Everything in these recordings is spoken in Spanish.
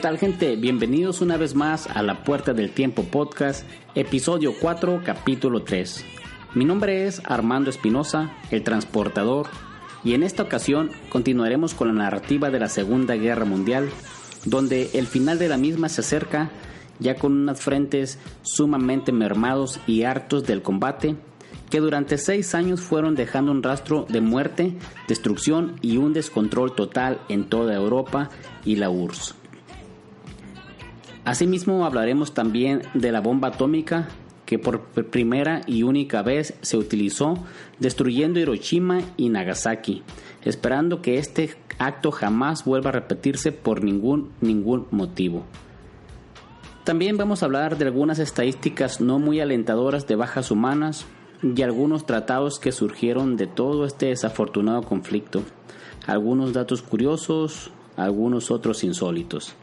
Tal gente? Bienvenidos una vez más a La Puerta del Tiempo Podcast, episodio 4, capítulo 3. Mi nombre es Armando Espinosa, el transportador, y en esta ocasión continuaremos con la narrativa de la Segunda Guerra Mundial, donde el final de la misma se acerca ya con unos frentes sumamente mermados y hartos del combate, que durante seis años fueron dejando un rastro de muerte, destrucción y un descontrol total en toda Europa y la URSS. Asimismo hablaremos también de la bomba atómica que por primera y única vez se utilizó destruyendo Hiroshima y Nagasaki, esperando que este acto jamás vuelva a repetirse por ningún ningún motivo. También vamos a hablar de algunas estadísticas no muy alentadoras de bajas humanas y algunos tratados que surgieron de todo este desafortunado conflicto, algunos datos curiosos, algunos otros insólitos.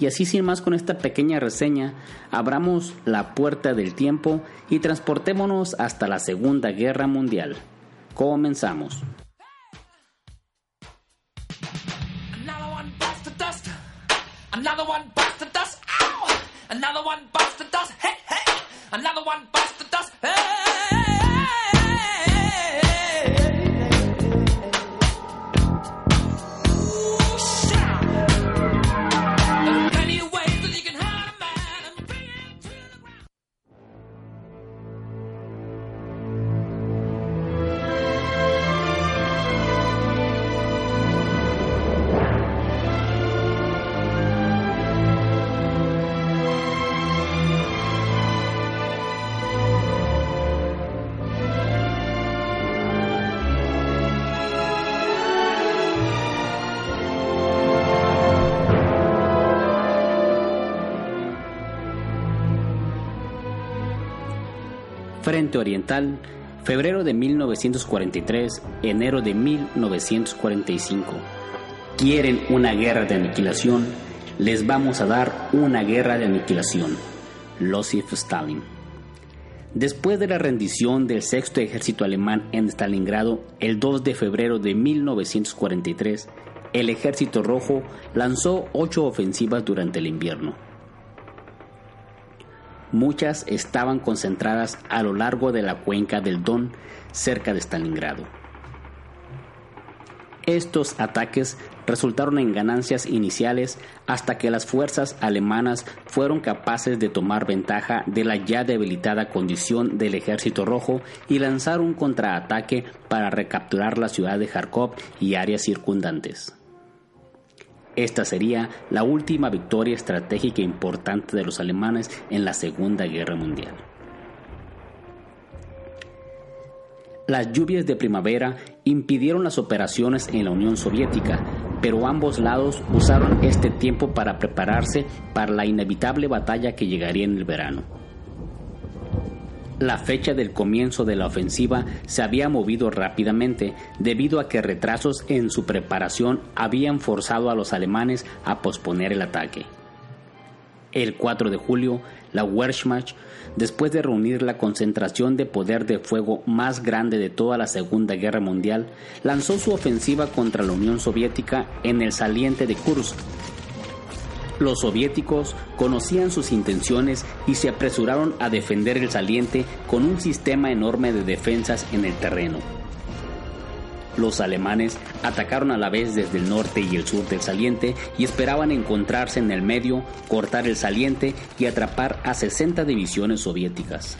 Y así sin más con esta pequeña reseña, abramos la puerta del tiempo y transportémonos hasta la Segunda Guerra Mundial. Comenzamos. Frente Oriental, febrero de 1943, enero de 1945. ¿Quieren una guerra de aniquilación? Les vamos a dar una guerra de aniquilación. Losif Stalin. Después de la rendición del sexto ejército alemán en Stalingrado el 2 de febrero de 1943, el ejército rojo lanzó ocho ofensivas durante el invierno. Muchas estaban concentradas a lo largo de la cuenca del Don, cerca de Stalingrado. Estos ataques resultaron en ganancias iniciales hasta que las fuerzas alemanas fueron capaces de tomar ventaja de la ya debilitada condición del ejército rojo y lanzar un contraataque para recapturar la ciudad de Kharkov y áreas circundantes. Esta sería la última victoria estratégica importante de los alemanes en la Segunda Guerra Mundial. Las lluvias de primavera impidieron las operaciones en la Unión Soviética, pero ambos lados usaron este tiempo para prepararse para la inevitable batalla que llegaría en el verano. La fecha del comienzo de la ofensiva se había movido rápidamente debido a que retrasos en su preparación habían forzado a los alemanes a posponer el ataque. El 4 de julio, la Wehrmacht, después de reunir la concentración de poder de fuego más grande de toda la Segunda Guerra Mundial, lanzó su ofensiva contra la Unión Soviética en el saliente de Kursk, los soviéticos conocían sus intenciones y se apresuraron a defender el saliente con un sistema enorme de defensas en el terreno. Los alemanes atacaron a la vez desde el norte y el sur del saliente y esperaban encontrarse en el medio, cortar el saliente y atrapar a 60 divisiones soviéticas.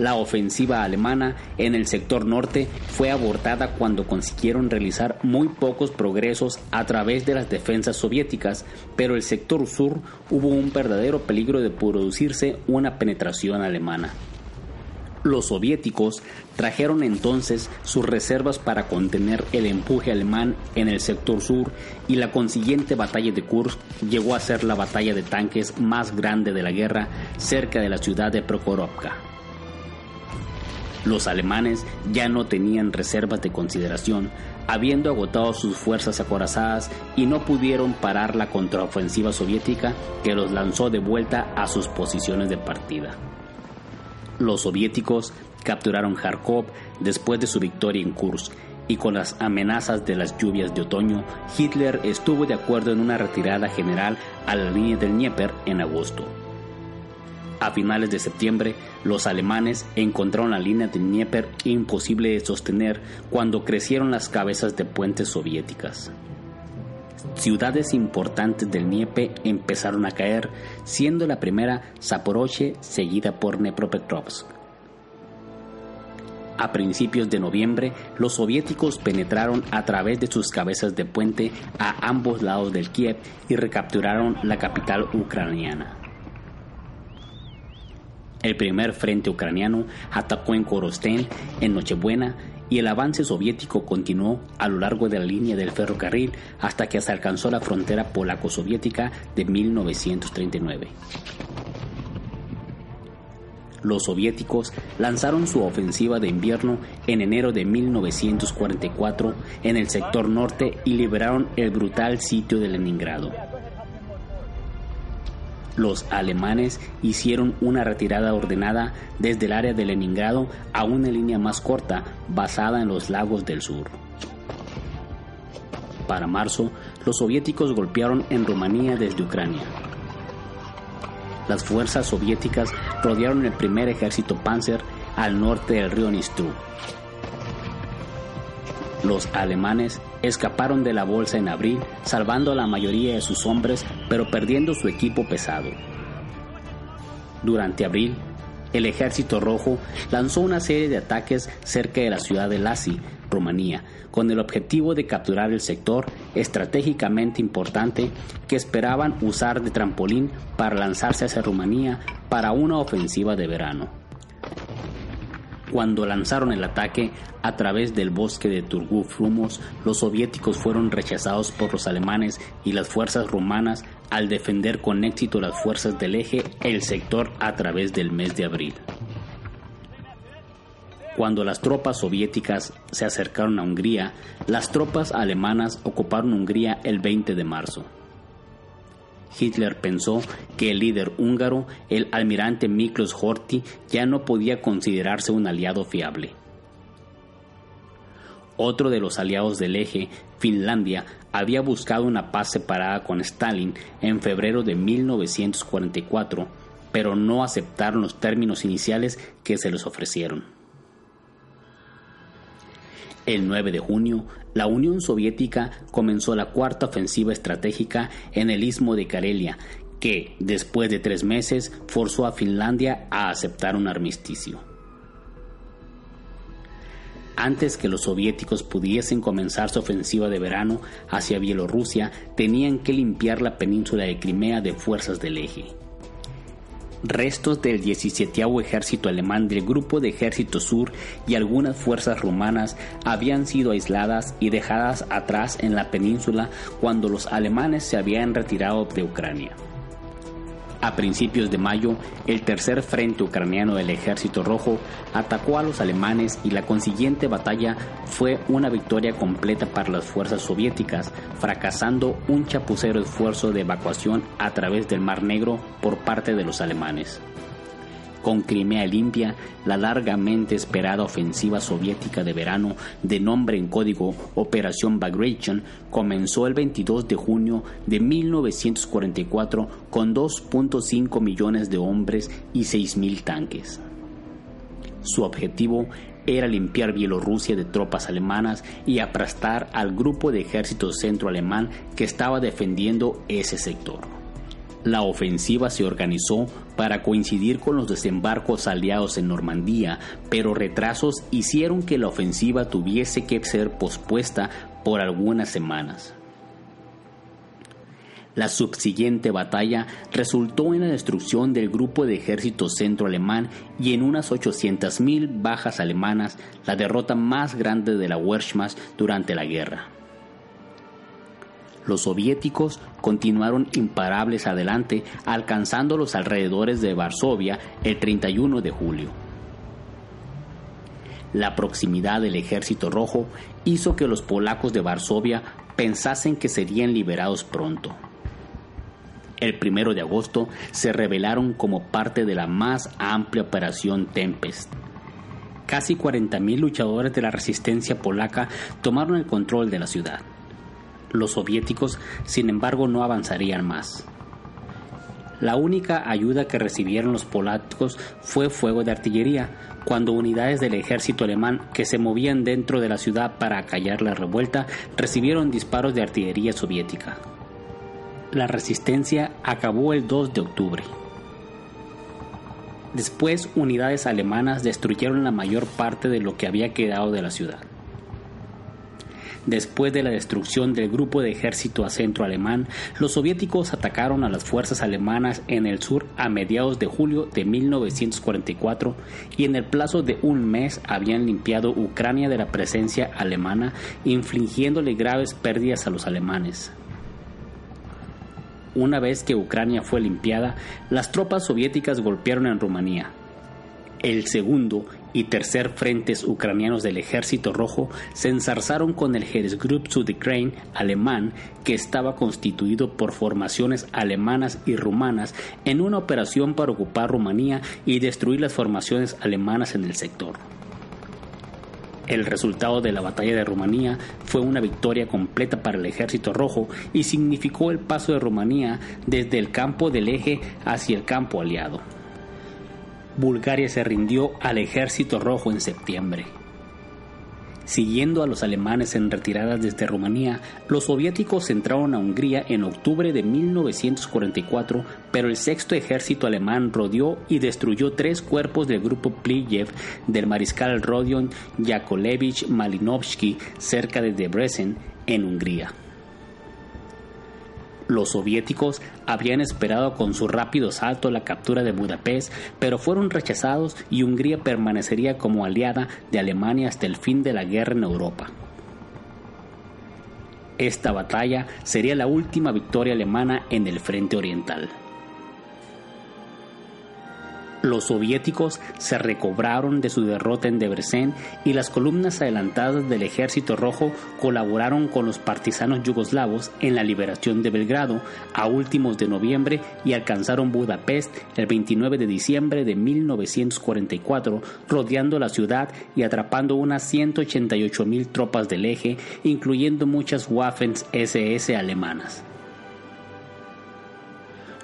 La ofensiva alemana en el sector norte fue abortada cuando consiguieron realizar muy pocos progresos a través de las defensas soviéticas, pero el sector sur hubo un verdadero peligro de producirse una penetración alemana. Los soviéticos trajeron entonces sus reservas para contener el empuje alemán en el sector sur y la consiguiente batalla de Kursk llegó a ser la batalla de tanques más grande de la guerra cerca de la ciudad de Prokhorovka. Los alemanes ya no tenían reservas de consideración, habiendo agotado sus fuerzas acorazadas y no pudieron parar la contraofensiva soviética que los lanzó de vuelta a sus posiciones de partida. Los soviéticos capturaron Kharkov después de su victoria en Kursk y con las amenazas de las lluvias de otoño, Hitler estuvo de acuerdo en una retirada general a la línea del Dnieper en agosto. A finales de septiembre, los alemanes encontraron la línea de Dnieper imposible de sostener cuando crecieron las cabezas de puentes soviéticas. Ciudades importantes del Dnieper empezaron a caer, siendo la primera Zaporozhye seguida por Dnepropetrovsk. A principios de noviembre, los soviéticos penetraron a través de sus cabezas de puente a ambos lados del Kiev y recapturaron la capital ucraniana. El primer frente ucraniano atacó en Korostén en Nochebuena y el avance soviético continuó a lo largo de la línea del ferrocarril hasta que se alcanzó la frontera polaco-soviética de 1939. Los soviéticos lanzaron su ofensiva de invierno en enero de 1944 en el sector norte y liberaron el brutal sitio de Leningrado los alemanes hicieron una retirada ordenada desde el área de Leningrado a una línea más corta basada en los lagos del sur. Para marzo, los soviéticos golpearon en Rumanía desde Ucrania. Las fuerzas soviéticas rodearon el primer ejército Panzer al norte del río Nistru. Los alemanes escaparon de la bolsa en abril, salvando a la mayoría de sus hombres, pero perdiendo su equipo pesado. Durante abril, el Ejército Rojo lanzó una serie de ataques cerca de la ciudad de Lasi, Rumanía, con el objetivo de capturar el sector estratégicamente importante que esperaban usar de trampolín para lanzarse hacia Rumanía para una ofensiva de verano cuando lanzaron el ataque a través del bosque de Turguf Rumos, los soviéticos fueron rechazados por los alemanes y las fuerzas rumanas al defender con éxito las fuerzas del eje el sector a través del mes de abril. Cuando las tropas soviéticas se acercaron a Hungría, las tropas alemanas ocuparon Hungría el 20 de marzo. Hitler pensó que el líder húngaro, el almirante Miklos Horthy, ya no podía considerarse un aliado fiable. Otro de los aliados del eje, Finlandia, había buscado una paz separada con Stalin en febrero de 1944, pero no aceptaron los términos iniciales que se les ofrecieron. El 9 de junio, la Unión Soviética comenzó la cuarta ofensiva estratégica en el istmo de Karelia, que, después de tres meses, forzó a Finlandia a aceptar un armisticio. Antes que los soviéticos pudiesen comenzar su ofensiva de verano hacia Bielorrusia, tenían que limpiar la península de Crimea de fuerzas del eje restos del 17 ejército alemán del Grupo de Ejército Sur y algunas fuerzas rumanas habían sido aisladas y dejadas atrás en la península cuando los alemanes se habían retirado de Ucrania. A principios de mayo, el tercer frente ucraniano del Ejército Rojo atacó a los alemanes y la consiguiente batalla fue una victoria completa para las fuerzas soviéticas, fracasando un chapucero esfuerzo de evacuación a través del Mar Negro por parte de los alemanes con Crimea limpia, la largamente esperada ofensiva soviética de verano, de nombre en código Operación Bagration, comenzó el 22 de junio de 1944 con 2.5 millones de hombres y 6.000 tanques. Su objetivo era limpiar Bielorrusia de tropas alemanas y aplastar al grupo de ejército centro-alemán que estaba defendiendo ese sector. La ofensiva se organizó para coincidir con los desembarcos aliados en Normandía, pero retrasos hicieron que la ofensiva tuviese que ser pospuesta por algunas semanas. La subsiguiente batalla resultó en la destrucción del grupo de ejército centro-alemán y en unas 800.000 bajas alemanas, la derrota más grande de la Wehrmacht durante la guerra los soviéticos continuaron imparables adelante, alcanzando los alrededores de Varsovia el 31 de julio. La proximidad del ejército rojo hizo que los polacos de Varsovia pensasen que serían liberados pronto. El primero de agosto se rebelaron como parte de la más amplia operación Tempest. Casi 40.000 luchadores de la resistencia polaca tomaron el control de la ciudad. Los soviéticos, sin embargo, no avanzarían más. La única ayuda que recibieron los polacos fue fuego de artillería, cuando unidades del ejército alemán que se movían dentro de la ciudad para acallar la revuelta recibieron disparos de artillería soviética. La resistencia acabó el 2 de octubre. Después, unidades alemanas destruyeron la mayor parte de lo que había quedado de la ciudad. Después de la destrucción del grupo de ejército a centro alemán, los soviéticos atacaron a las fuerzas alemanas en el sur a mediados de julio de 1944 y en el plazo de un mes habían limpiado Ucrania de la presencia alemana, infligiéndole graves pérdidas a los alemanes. Una vez que Ucrania fue limpiada, las tropas soviéticas golpearon en Rumanía. El segundo y tercer frentes ucranianos del Ejército Rojo se ensarzaron con el Heeresgruppe Südukraine alemán, que estaba constituido por formaciones alemanas y rumanas en una operación para ocupar Rumanía y destruir las formaciones alemanas en el sector. El resultado de la batalla de Rumanía fue una victoria completa para el Ejército Rojo y significó el paso de Rumanía desde el campo del eje hacia el campo aliado. Bulgaria se rindió al ejército rojo en septiembre. Siguiendo a los alemanes en retirada desde Rumanía, los soviéticos entraron a Hungría en octubre de 1944, pero el sexto ejército alemán rodeó y destruyó tres cuerpos del grupo Plijev del mariscal Rodion Yakovlevich Malinovsky cerca de Debrecen, en Hungría. Los soviéticos habían esperado con su rápido salto la captura de Budapest, pero fueron rechazados y Hungría permanecería como aliada de Alemania hasta el fin de la guerra en Europa. Esta batalla sería la última victoria alemana en el frente oriental. Los soviéticos se recobraron de su derrota en Debrecen y las columnas adelantadas del Ejército Rojo colaboraron con los partisanos yugoslavos en la liberación de Belgrado a últimos de noviembre y alcanzaron Budapest el 29 de diciembre de 1944, rodeando la ciudad y atrapando unas 188 mil tropas del eje, incluyendo muchas Waffen SS alemanas.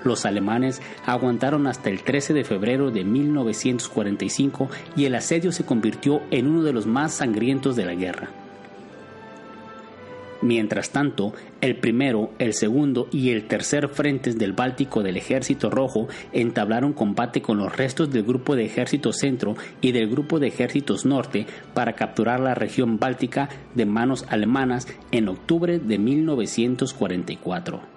Los alemanes aguantaron hasta el 13 de febrero de 1945 y el asedio se convirtió en uno de los más sangrientos de la guerra. Mientras tanto, el primero, el segundo y el tercer frentes del Báltico del Ejército Rojo entablaron combate con los restos del Grupo de Ejércitos Centro y del Grupo de Ejércitos Norte para capturar la región báltica de manos alemanas en octubre de 1944.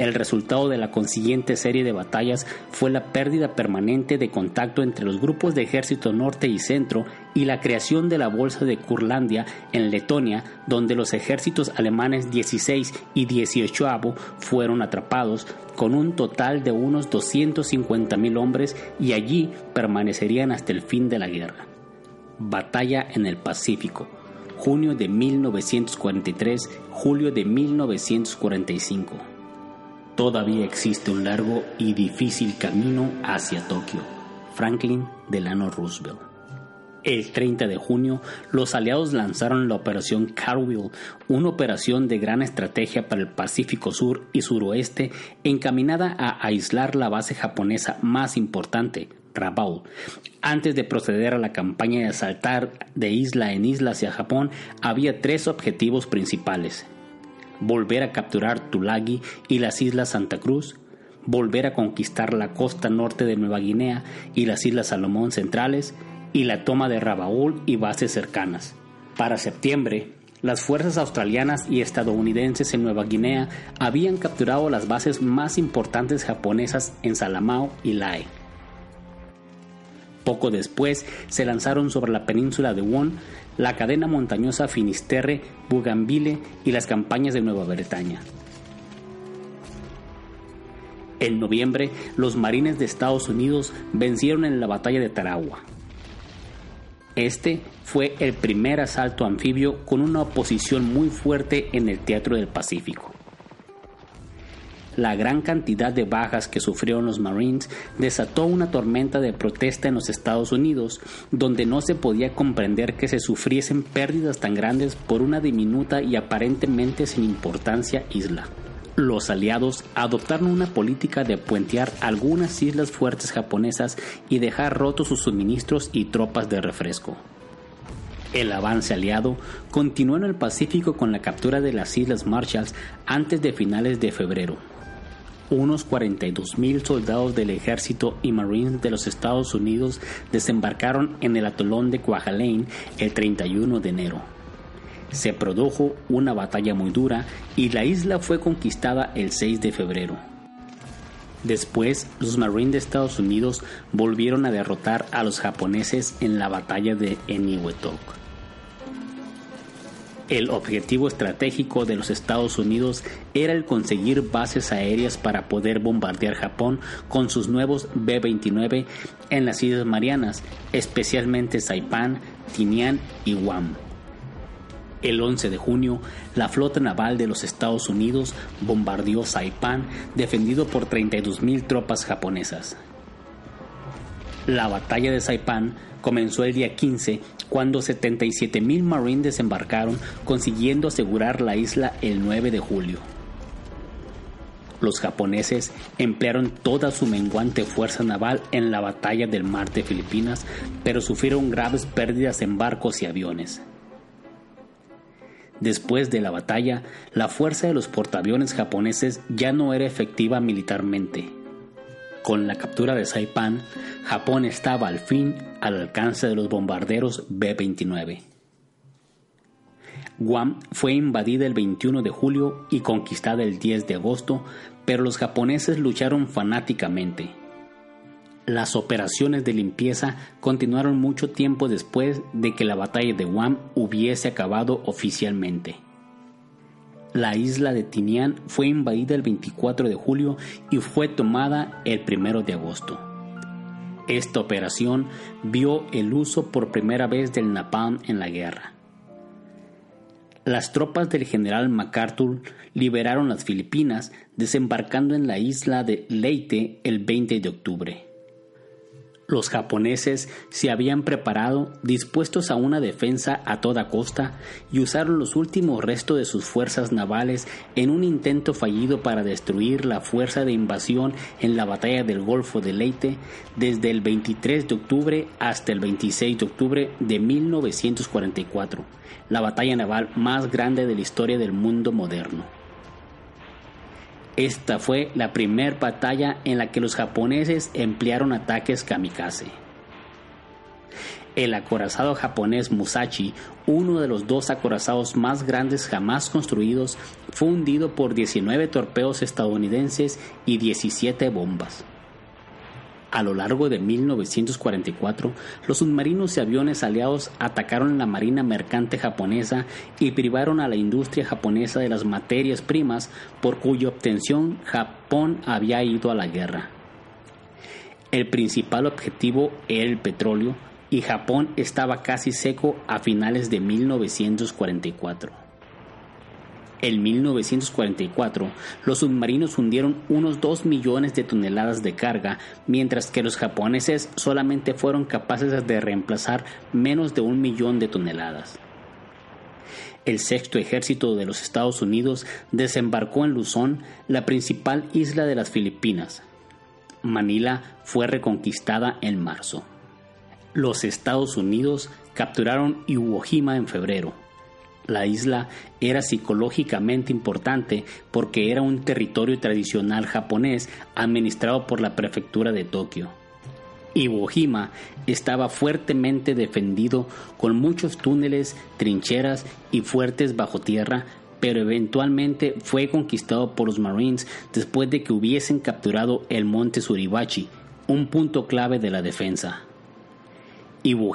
El resultado de la consiguiente serie de batallas fue la pérdida permanente de contacto entre los grupos de ejército norte y centro y la creación de la Bolsa de Curlandia en Letonia, donde los ejércitos alemanes 16 y 18 fueron atrapados con un total de unos 250.000 hombres y allí permanecerían hasta el fin de la guerra. Batalla en el Pacífico, junio de 1943, julio de 1945. Todavía existe un largo y difícil camino hacia Tokio. Franklin Delano Roosevelt. El 30 de junio, los aliados lanzaron la Operación Carwheel, una operación de gran estrategia para el Pacífico Sur y Suroeste encaminada a aislar la base japonesa más importante, Rabaul. Antes de proceder a la campaña de asaltar de isla en isla hacia Japón, había tres objetivos principales. Volver a capturar Tulagi y las islas Santa Cruz, volver a conquistar la costa norte de Nueva Guinea y las islas Salomón centrales, y la toma de Rabaul y bases cercanas. Para septiembre, las fuerzas australianas y estadounidenses en Nueva Guinea habían capturado las bases más importantes japonesas en Salamao y Lae. Poco después se lanzaron sobre la península de Won la cadena montañosa Finisterre, Bougainville y las campañas de Nueva Bretaña. En noviembre, los marines de Estados Unidos vencieron en la batalla de Tarawa. Este fue el primer asalto anfibio con una oposición muy fuerte en el Teatro del Pacífico. La gran cantidad de bajas que sufrieron los Marines desató una tormenta de protesta en los Estados Unidos, donde no se podía comprender que se sufriesen pérdidas tan grandes por una diminuta y aparentemente sin importancia isla los aliados adoptaron una política de puentear algunas islas fuertes japonesas y dejar rotos sus suministros y tropas de refresco. El avance aliado continuó en el Pacífico con la captura de las Islas Marshalls antes de finales de febrero. Unos 42.000 soldados del ejército y marines de los Estados Unidos desembarcaron en el atolón de Kwajalein el 31 de enero se produjo una batalla muy dura y la isla fue conquistada el 6 de febrero. Después, los Marines de Estados Unidos volvieron a derrotar a los japoneses en la batalla de Eniwetok. El objetivo estratégico de los Estados Unidos era el conseguir bases aéreas para poder bombardear Japón con sus nuevos B-29 en las Islas Marianas, especialmente Saipan, Tinian y Guam. El 11 de junio, la flota naval de los Estados Unidos bombardeó Saipan, defendido por 32.000 tropas japonesas. La batalla de Saipan comenzó el día 15, cuando 77.000 marines desembarcaron, consiguiendo asegurar la isla el 9 de julio. Los japoneses emplearon toda su menguante fuerza naval en la batalla del mar de Filipinas, pero sufrieron graves pérdidas en barcos y aviones. Después de la batalla, la fuerza de los portaaviones japoneses ya no era efectiva militarmente. Con la captura de Saipan, Japón estaba al fin al alcance de los bombarderos B-29. Guam fue invadida el 21 de julio y conquistada el 10 de agosto, pero los japoneses lucharon fanáticamente. Las operaciones de limpieza continuaron mucho tiempo después de que la batalla de Guam hubiese acabado oficialmente. La isla de Tinian fue invadida el 24 de julio y fue tomada el 1 de agosto. Esta operación vio el uso por primera vez del napalm en la guerra. Las tropas del general MacArthur liberaron las Filipinas, desembarcando en la isla de Leyte el 20 de octubre. Los japoneses se habían preparado dispuestos a una defensa a toda costa y usaron los últimos restos de sus fuerzas navales en un intento fallido para destruir la fuerza de invasión en la batalla del Golfo de Leyte desde el 23 de octubre hasta el 26 de octubre de 1944, la batalla naval más grande de la historia del mundo moderno. Esta fue la primera batalla en la que los japoneses emplearon ataques kamikaze. El acorazado japonés Musashi, uno de los dos acorazados más grandes jamás construidos, fue hundido por 19 torpedos estadounidenses y 17 bombas. A lo largo de 1944, los submarinos y aviones aliados atacaron la marina mercante japonesa y privaron a la industria japonesa de las materias primas por cuya obtención Japón había ido a la guerra. El principal objetivo era el petróleo y Japón estaba casi seco a finales de 1944. En 1944, los submarinos hundieron unos 2 millones de toneladas de carga, mientras que los japoneses solamente fueron capaces de reemplazar menos de un millón de toneladas. El sexto ejército de los Estados Unidos desembarcó en Luzón, la principal isla de las Filipinas. Manila fue reconquistada en marzo. Los Estados Unidos capturaron Iwo Jima en febrero la isla era psicológicamente importante porque era un territorio tradicional japonés administrado por la prefectura de Tokio. Iwo Jima estaba fuertemente defendido con muchos túneles, trincheras y fuertes bajo tierra, pero eventualmente fue conquistado por los Marines después de que hubiesen capturado el monte Suribachi, un punto clave de la defensa. Iwo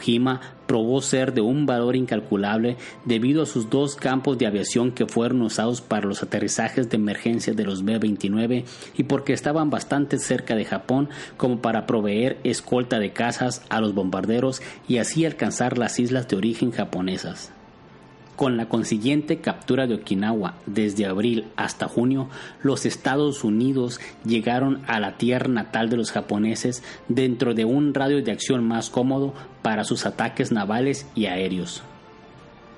probó ser de un valor incalculable debido a sus dos campos de aviación que fueron usados para los aterrizajes de emergencia de los B-29 y porque estaban bastante cerca de Japón como para proveer escolta de cazas a los bombarderos y así alcanzar las islas de origen japonesas. Con la consiguiente captura de Okinawa desde abril hasta junio, los Estados Unidos llegaron a la tierra natal de los japoneses dentro de un radio de acción más cómodo para sus ataques navales y aéreos.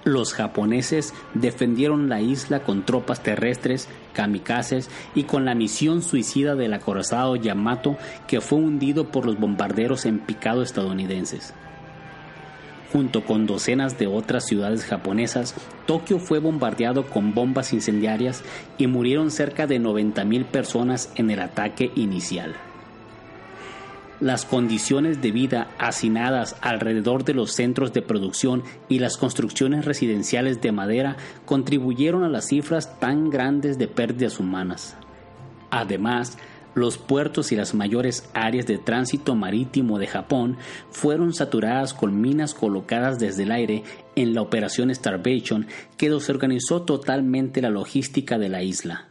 Los japoneses defendieron la isla con tropas terrestres, kamikazes y con la misión suicida del acorazado Yamato que fue hundido por los bombarderos en picado estadounidenses. Junto con docenas de otras ciudades japonesas, Tokio fue bombardeado con bombas incendiarias y murieron cerca de 90.000 personas en el ataque inicial. Las condiciones de vida hacinadas alrededor de los centros de producción y las construcciones residenciales de madera contribuyeron a las cifras tan grandes de pérdidas humanas. Además, los puertos y las mayores áreas de tránsito marítimo de Japón fueron saturadas con minas colocadas desde el aire en la operación Starvation que desorganizó totalmente la logística de la isla.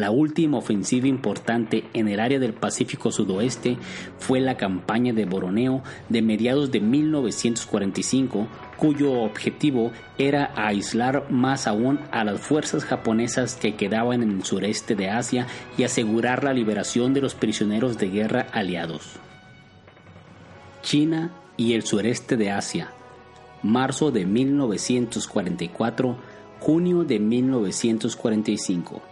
La última ofensiva importante en el área del Pacífico Sudoeste fue la campaña de Boroneo de mediados de 1945, cuyo objetivo era aislar más aún a las fuerzas japonesas que quedaban en el sureste de Asia y asegurar la liberación de los prisioneros de guerra aliados. China y el sureste de Asia, marzo de 1944, junio de 1945.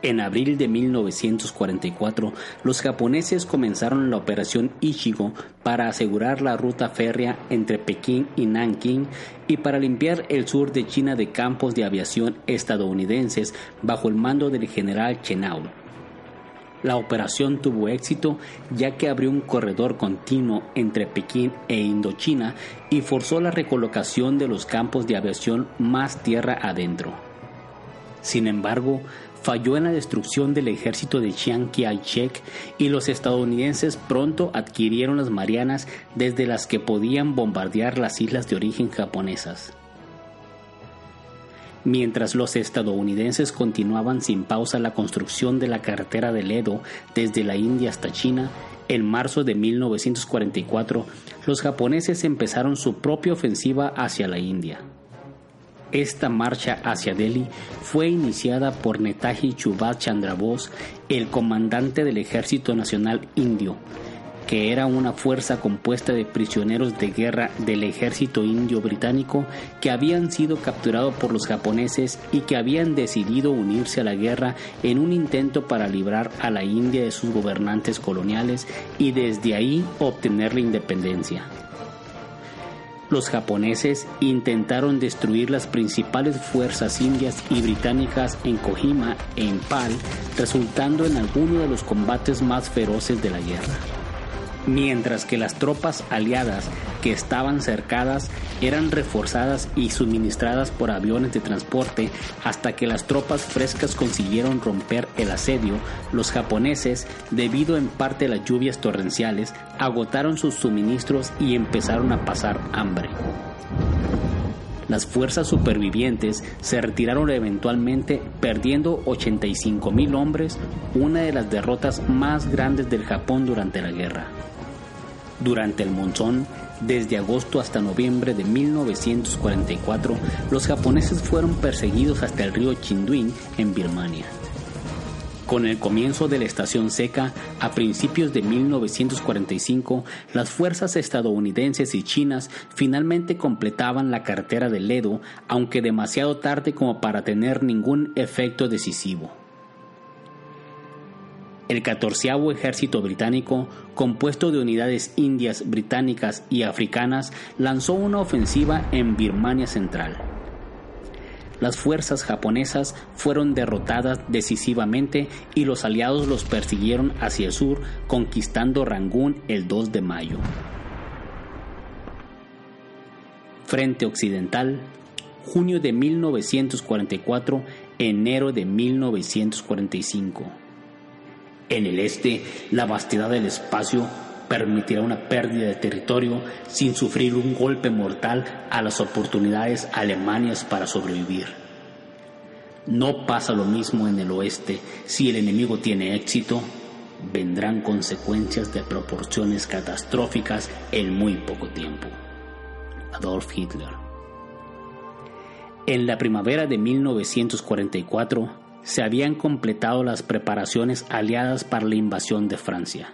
En abril de 1944, los japoneses comenzaron la operación Ichigo para asegurar la ruta férrea entre Pekín y Nanking y para limpiar el sur de China de campos de aviación estadounidenses bajo el mando del general Chennault. La operación tuvo éxito ya que abrió un corredor continuo entre Pekín e Indochina y forzó la recolocación de los campos de aviación más tierra adentro. Sin embargo, falló en la destrucción del ejército de Chiang Kai-shek y los estadounidenses pronto adquirieron las Marianas desde las que podían bombardear las islas de origen japonesas. Mientras los estadounidenses continuaban sin pausa la construcción de la carretera del Edo desde la India hasta China, en marzo de 1944 los japoneses empezaron su propia ofensiva hacia la India. Esta marcha hacia Delhi fue iniciada por Netaji Subhash Chandra Bose, el comandante del Ejército Nacional Indio, que era una fuerza compuesta de prisioneros de guerra del ejército indio británico que habían sido capturados por los japoneses y que habían decidido unirse a la guerra en un intento para librar a la India de sus gobernantes coloniales y desde ahí obtener la independencia los japoneses intentaron destruir las principales fuerzas indias y británicas en Kohima e Impal, resultando en alguno de los combates más feroces de la guerra. Mientras que las tropas aliadas que estaban cercadas eran reforzadas y suministradas por aviones de transporte hasta que las tropas frescas consiguieron romper el asedio, los japoneses, debido en parte a las lluvias torrenciales, agotaron sus suministros y empezaron a pasar hambre. Las fuerzas supervivientes se retiraron eventualmente perdiendo 85 mil hombres, una de las derrotas más grandes del Japón durante la guerra. Durante el monzón, desde agosto hasta noviembre de 1944, los japoneses fueron perseguidos hasta el río Chinduin en Birmania. Con el comienzo de la estación seca, a principios de 1945, las fuerzas estadounidenses y chinas finalmente completaban la carretera del Ledo, aunque demasiado tarde como para tener ningún efecto decisivo. El 14 Ejército Británico, compuesto de unidades indias, británicas y africanas, lanzó una ofensiva en Birmania Central las fuerzas japonesas fueron derrotadas decisivamente y los aliados los persiguieron hacia el sur, conquistando Rangún el 2 de mayo. Frente Occidental, junio de 1944, enero de 1945. En el este, la vastedad del espacio permitirá una pérdida de territorio sin sufrir un golpe mortal a las oportunidades alemanas para sobrevivir. No pasa lo mismo en el oeste. Si el enemigo tiene éxito, vendrán consecuencias de proporciones catastróficas en muy poco tiempo. Adolf Hitler. En la primavera de 1944 se habían completado las preparaciones aliadas para la invasión de Francia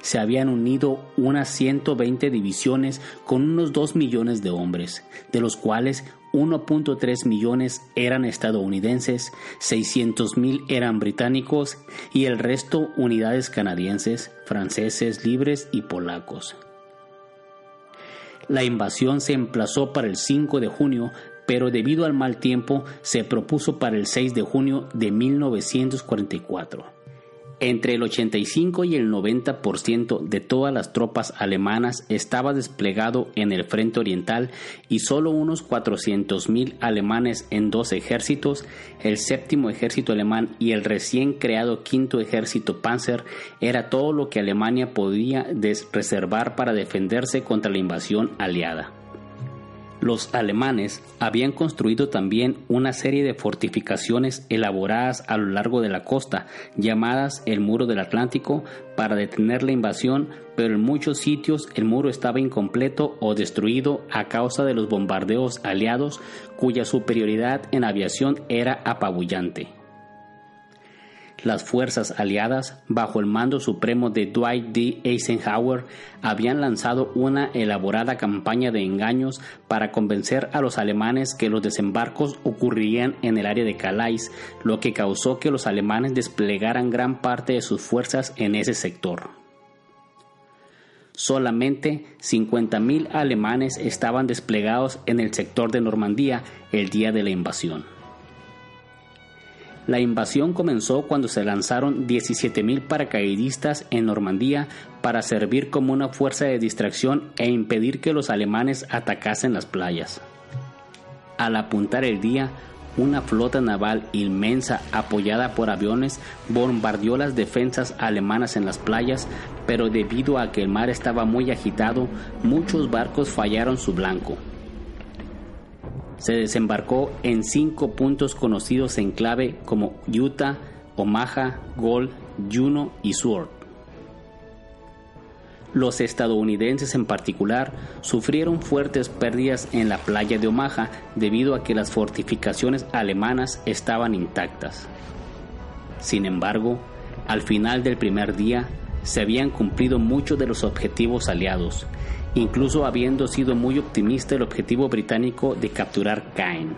se habían unido unas 120 divisiones con unos 2 millones de hombres, de los cuales 1.3 millones eran estadounidenses, 600 mil eran británicos y el resto unidades canadienses, franceses, libres y polacos. La invasión se emplazó para el 5 de junio, pero debido al mal tiempo se propuso para el 6 de junio de 1944. Entre el 85 y el 90% de todas las tropas alemanas estaba desplegado en el frente oriental y solo unos 400.000 alemanes en dos ejércitos, el séptimo ejército alemán y el recién creado quinto ejército Panzer, era todo lo que Alemania podía reservar para defenderse contra la invasión aliada. Los alemanes habían construido también una serie de fortificaciones elaboradas a lo largo de la costa, llamadas el Muro del Atlántico, para detener la invasión, pero en muchos sitios el muro estaba incompleto o destruido a causa de los bombardeos aliados, cuya superioridad en aviación era apabullante las fuerzas aliadas, bajo el mando supremo de Dwight D. Eisenhower, habían lanzado una elaborada campaña de engaños para convencer a los alemanes que los desembarcos ocurrirían en el área de Calais, lo que causó que los alemanes desplegaran gran parte de sus fuerzas en ese sector. Solamente 50.000 alemanes estaban desplegados en el sector de Normandía el día de la invasión. La invasión comenzó cuando se lanzaron 17.000 paracaidistas en Normandía para servir como una fuerza de distracción e impedir que los alemanes atacasen las playas. Al apuntar el día, una flota naval inmensa apoyada por aviones bombardeó las defensas alemanas en las playas, pero debido a que el mar estaba muy agitado, muchos barcos fallaron su blanco se desembarcó en cinco puntos conocidos en clave como Utah, Omaha, Gold, Juno y Sword. Los estadounidenses en particular sufrieron fuertes pérdidas en la playa de Omaha debido a que las fortificaciones alemanas estaban intactas. Sin embargo, al final del primer día se habían cumplido muchos de los objetivos aliados incluso habiendo sido muy optimista el objetivo británico de capturar Caen.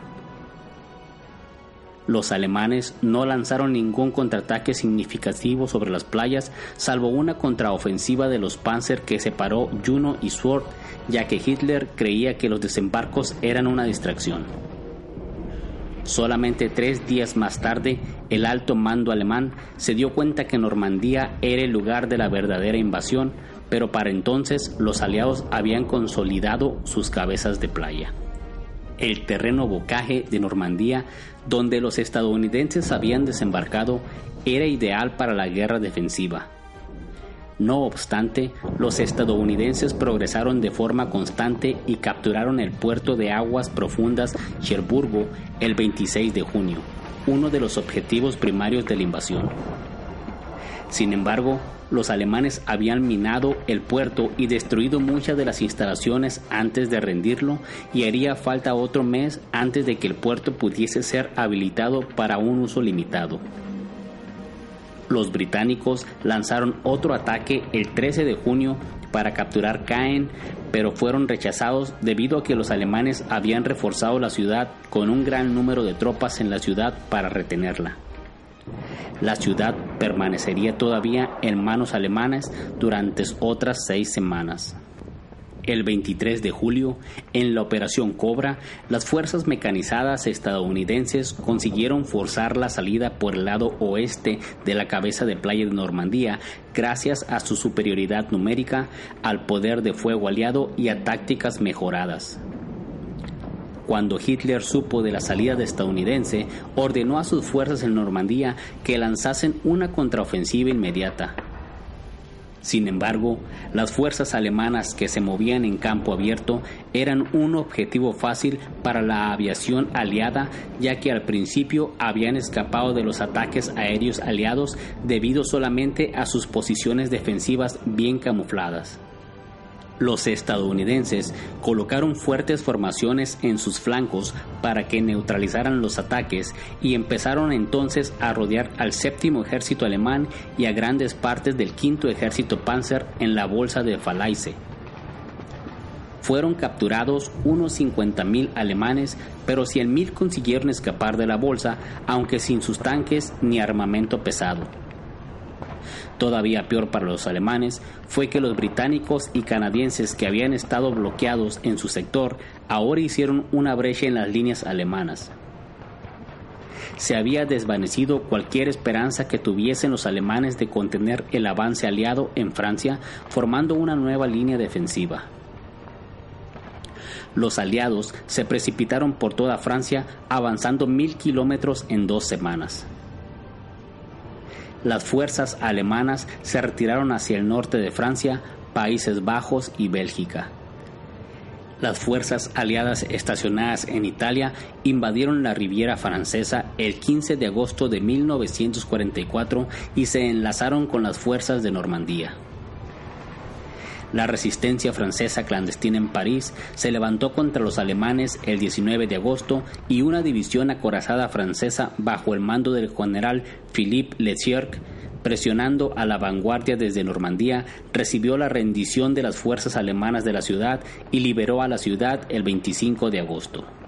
Los alemanes no lanzaron ningún contraataque significativo sobre las playas, salvo una contraofensiva de los Panzer que separó Juno y Sword, ya que Hitler creía que los desembarcos eran una distracción. Solamente tres días más tarde, el alto mando alemán se dio cuenta que Normandía era el lugar de la verdadera invasión, pero para entonces los aliados habían consolidado sus cabezas de playa. El terreno bocaje de Normandía, donde los estadounidenses habían desembarcado, era ideal para la guerra defensiva. No obstante, los estadounidenses progresaron de forma constante y capturaron el puerto de aguas profundas Cherburgo el 26 de junio, uno de los objetivos primarios de la invasión. Sin embargo, los alemanes habían minado el puerto y destruido muchas de las instalaciones antes de rendirlo y haría falta otro mes antes de que el puerto pudiese ser habilitado para un uso limitado los británicos lanzaron otro ataque el 13 de junio para capturar Caen, pero fueron rechazados debido a que los alemanes habían reforzado la ciudad con un gran número de tropas en la ciudad para retenerla. La ciudad permanecería todavía en manos alemanas durante otras seis semanas. El 23 de julio, en la Operación Cobra, las fuerzas mecanizadas estadounidenses consiguieron forzar la salida por el lado oeste de la cabeza de playa de Normandía gracias a su superioridad numérica, al poder de fuego aliado y a tácticas mejoradas. Cuando Hitler supo de la salida de estadounidense, ordenó a sus fuerzas en Normandía que lanzasen una contraofensiva inmediata. Sin embargo, las fuerzas alemanas que se movían en campo abierto eran un objetivo fácil para la aviación aliada, ya que al principio habían escapado de los ataques aéreos aliados debido solamente a sus posiciones defensivas bien camufladas. Los estadounidenses colocaron fuertes formaciones en sus flancos para que neutralizaran los ataques y empezaron entonces a rodear al séptimo ejército alemán y a grandes partes del quinto ejército Panzer en la bolsa de Falaise. Fueron capturados unos 50.000 alemanes, pero 100.000 consiguieron escapar de la bolsa, aunque sin sus tanques ni armamento pesado. Todavía peor para los alemanes fue que los británicos y canadienses que habían estado bloqueados en su sector ahora hicieron una brecha en las líneas alemanas. Se había desvanecido cualquier esperanza que tuviesen los alemanes de contener el avance aliado en Francia, formando una nueva línea defensiva. Los aliados se precipitaron por toda Francia, avanzando mil kilómetros en dos semanas las fuerzas alemanas se retiraron hacia el norte de Francia, Países Bajos y Bélgica. Las fuerzas aliadas estacionadas en Italia invadieron la Riviera Francesa el 15 de agosto de 1944 y se enlazaron con las fuerzas de Normandía. La resistencia francesa clandestina en París se levantó contra los alemanes el 19 de agosto y una división acorazada francesa bajo el mando del general Philippe Leclerc presionando a la vanguardia desde Normandía, recibió la rendición de las fuerzas alemanas de la ciudad y liberó a la ciudad el 25 de agosto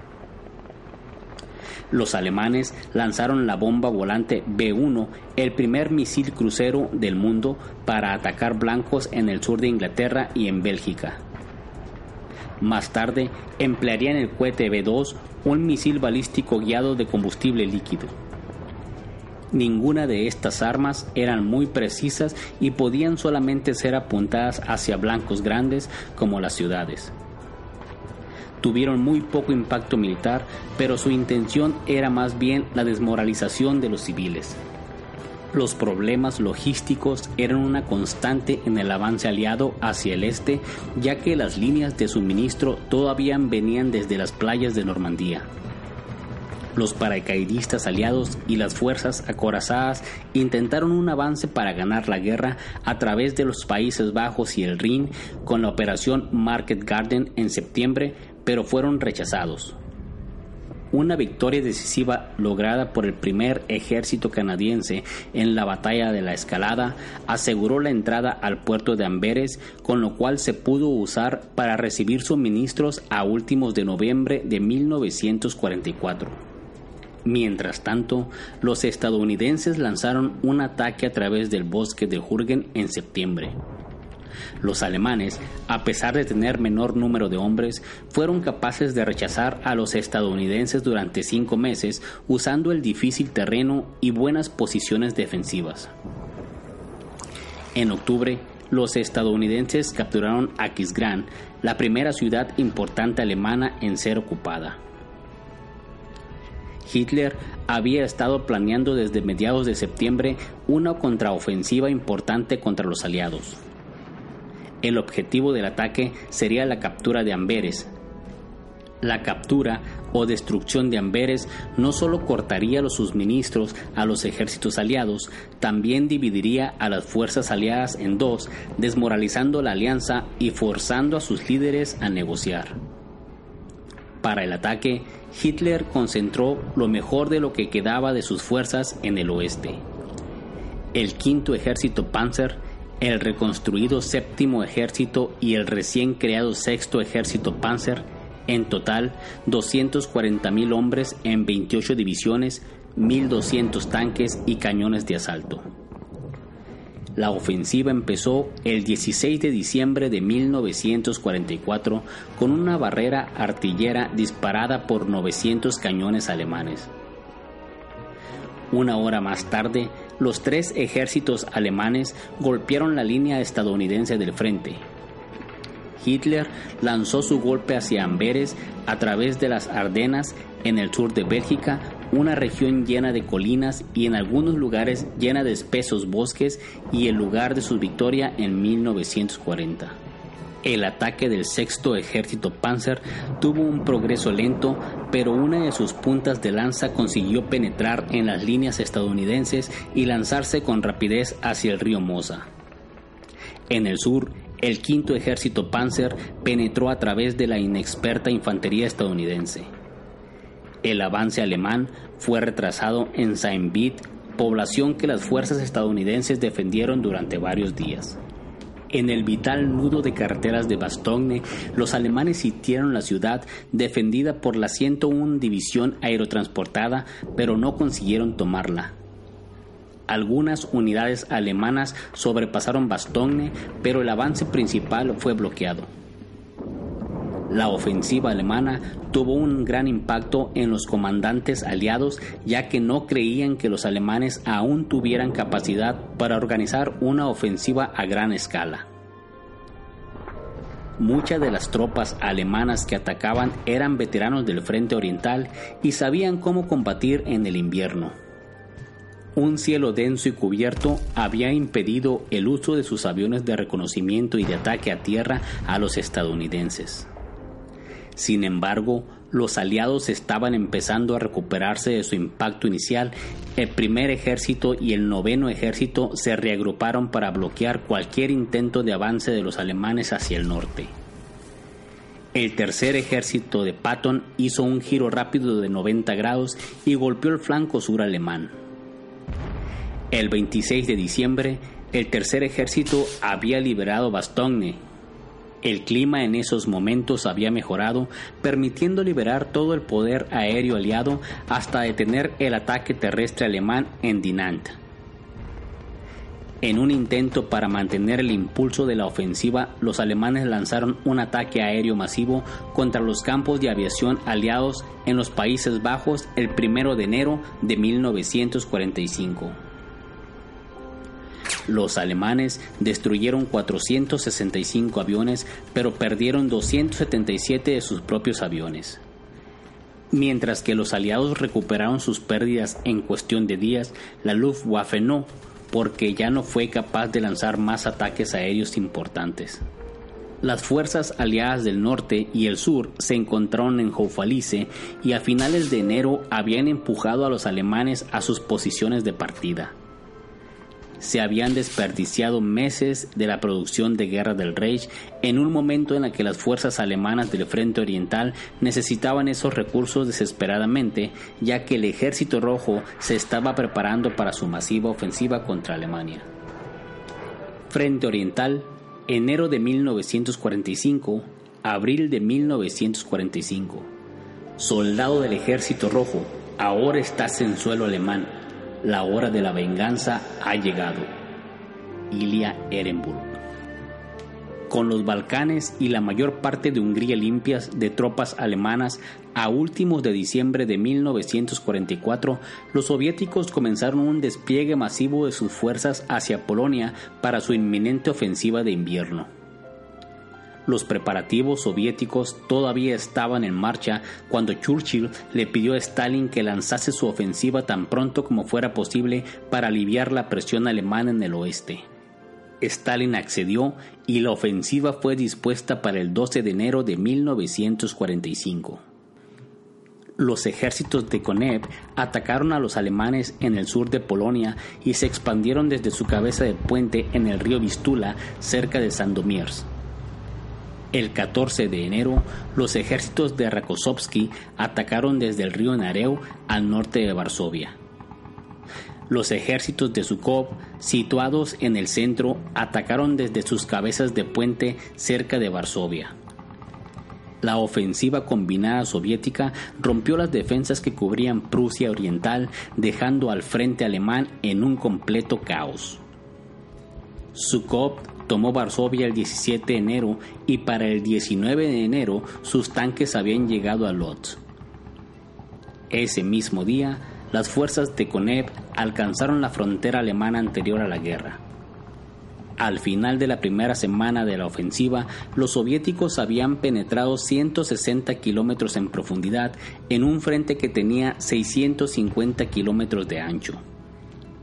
los alemanes lanzaron la bomba volante B-1, el primer misil crucero del mundo para atacar blancos en el sur de Inglaterra y en Bélgica. Más tarde emplearían el cohete B-2, un misil balístico guiado de combustible líquido. Ninguna de estas armas eran muy precisas y podían solamente ser apuntadas hacia blancos grandes como las ciudades tuvieron muy poco impacto militar, pero su intención era más bien la desmoralización de los civiles. Los problemas logísticos eran una constante en el avance aliado hacia el este, ya que las líneas de suministro todavía venían desde las playas de Normandía. Los paracaidistas aliados y las fuerzas acorazadas intentaron un avance para ganar la guerra a través de los Países Bajos y el Rin con la operación Market Garden en septiembre, pero fueron rechazados. Una victoria decisiva lograda por el primer ejército canadiense en la batalla de la escalada aseguró la entrada al puerto de Amberes, con lo cual se pudo usar para recibir suministros a últimos de noviembre de 1944. Mientras tanto, los estadounidenses lanzaron un ataque a través del bosque de Jürgen en septiembre. Los alemanes, a pesar de tener menor número de hombres, fueron capaces de rechazar a los estadounidenses durante cinco meses usando el difícil terreno y buenas posiciones defensivas. En octubre, los estadounidenses capturaron Aquisgrán, la primera ciudad importante alemana en ser ocupada. Hitler había estado planeando desde mediados de septiembre una contraofensiva importante contra los aliados. El objetivo del ataque sería la captura de Amberes. La captura o destrucción de Amberes no solo cortaría los suministros a los ejércitos aliados, también dividiría a las fuerzas aliadas en dos, desmoralizando la alianza y forzando a sus líderes a negociar. Para el ataque, Hitler concentró lo mejor de lo que quedaba de sus fuerzas en el oeste. El quinto ejército Panzer, el reconstruido séptimo ejército y el recién creado sexto ejército Panzer, en total 240.000 hombres en 28 divisiones, 1.200 tanques y cañones de asalto. La ofensiva empezó el 16 de diciembre de 1944 con una barrera artillera disparada por 900 cañones alemanes. Una hora más tarde, los tres ejércitos alemanes golpearon la línea estadounidense del frente. Hitler lanzó su golpe hacia Amberes a través de las Ardenas en el sur de Bélgica una región llena de colinas y en algunos lugares llena de espesos bosques y el lugar de su victoria en 1940. El ataque del sexto ejército Panzer tuvo un progreso lento, pero una de sus puntas de lanza consiguió penetrar en las líneas estadounidenses y lanzarse con rapidez hacia el río Mosa. En el sur, el quinto ejército Panzer penetró a través de la inexperta infantería estadounidense. El avance alemán fue retrasado en Saint-Vit, población que las fuerzas estadounidenses defendieron durante varios días. En el vital nudo de carreteras de Bastogne, los alemanes sitiaron la ciudad defendida por la 101 División Aerotransportada, pero no consiguieron tomarla. Algunas unidades alemanas sobrepasaron Bastogne, pero el avance principal fue bloqueado. La ofensiva alemana tuvo un gran impacto en los comandantes aliados ya que no creían que los alemanes aún tuvieran capacidad para organizar una ofensiva a gran escala. Muchas de las tropas alemanas que atacaban eran veteranos del frente oriental y sabían cómo combatir en el invierno. Un cielo denso y cubierto había impedido el uso de sus aviones de reconocimiento y de ataque a tierra a los estadounidenses. Sin embargo, los aliados estaban empezando a recuperarse de su impacto inicial. El primer ejército y el noveno ejército se reagruparon para bloquear cualquier intento de avance de los alemanes hacia el norte. El tercer ejército de Patton hizo un giro rápido de 90 grados y golpeó el flanco sur alemán. El 26 de diciembre, el tercer ejército había liberado Bastogne, el clima en esos momentos había mejorado, permitiendo liberar todo el poder aéreo aliado hasta detener el ataque terrestre alemán en Dinant. En un intento para mantener el impulso de la ofensiva, los alemanes lanzaron un ataque aéreo masivo contra los campos de aviación aliados en los Países Bajos el 1 de enero de 1945. Los alemanes destruyeron 465 aviones, pero perdieron 277 de sus propios aviones. Mientras que los aliados recuperaron sus pérdidas en cuestión de días, la Luftwaffe no, porque ya no fue capaz de lanzar más ataques aéreos importantes. Las fuerzas aliadas del norte y el sur se encontraron en Hofalice y a finales de enero habían empujado a los alemanes a sus posiciones de partida se habían desperdiciado meses de la producción de guerra del Reich en un momento en el que las fuerzas alemanas del Frente Oriental necesitaban esos recursos desesperadamente, ya que el Ejército Rojo se estaba preparando para su masiva ofensiva contra Alemania. Frente Oriental, enero de 1945, abril de 1945. Soldado del Ejército Rojo, ahora estás en suelo alemán la hora de la venganza ha llegado. Ilia Ehrenburg. con los Balcanes y la mayor parte de Hungría limpias de tropas alemanas, a últimos de diciembre de 1944, los soviéticos comenzaron un despliegue masivo de sus fuerzas hacia Polonia para su inminente ofensiva de invierno. Los preparativos soviéticos todavía estaban en marcha cuando Churchill le pidió a Stalin que lanzase su ofensiva tan pronto como fuera posible para aliviar la presión alemana en el oeste. Stalin accedió y la ofensiva fue dispuesta para el 12 de enero de 1945. Los ejércitos de Konev atacaron a los alemanes en el sur de Polonia y se expandieron desde su cabeza de puente en el río Vistula cerca de Sandomierz. El 14 de enero, los ejércitos de Rakosovsky atacaron desde el río Nareu al norte de Varsovia. Los ejércitos de Zhukov, situados en el centro, atacaron desde sus cabezas de puente cerca de Varsovia. La ofensiva combinada soviética rompió las defensas que cubrían Prusia Oriental, dejando al frente alemán en un completo caos. Zhukov tomó Varsovia el 17 de enero y para el 19 de enero sus tanques habían llegado a Lodz. Ese mismo día, las fuerzas de Konev alcanzaron la frontera alemana anterior a la guerra. Al final de la primera semana de la ofensiva, los soviéticos habían penetrado 160 kilómetros en profundidad en un frente que tenía 650 kilómetros de ancho.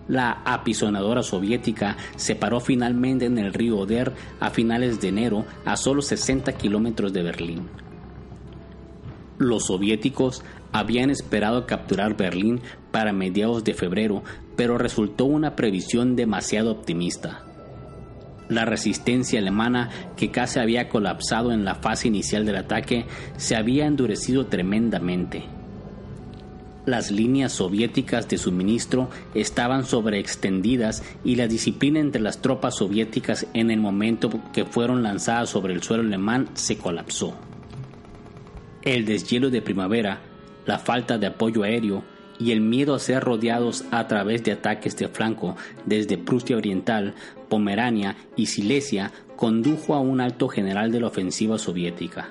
La apisonadora soviética se paró finalmente en el río Oder a finales de enero a solo 60 kilómetros de Berlín. Los soviéticos habían esperado capturar Berlín para mediados de febrero, pero resultó una previsión demasiado optimista. La resistencia alemana, que casi había colapsado en la fase inicial del ataque, se había endurecido tremendamente. Las líneas soviéticas de suministro estaban sobreextendidas y la disciplina entre las tropas soviéticas en el momento que fueron lanzadas sobre el suelo alemán se colapsó. El deshielo de primavera la falta de apoyo aéreo y el miedo a ser rodeados a través de ataques de flanco desde Prusia Oriental, Pomerania y Silesia condujo a un alto general de la ofensiva soviética.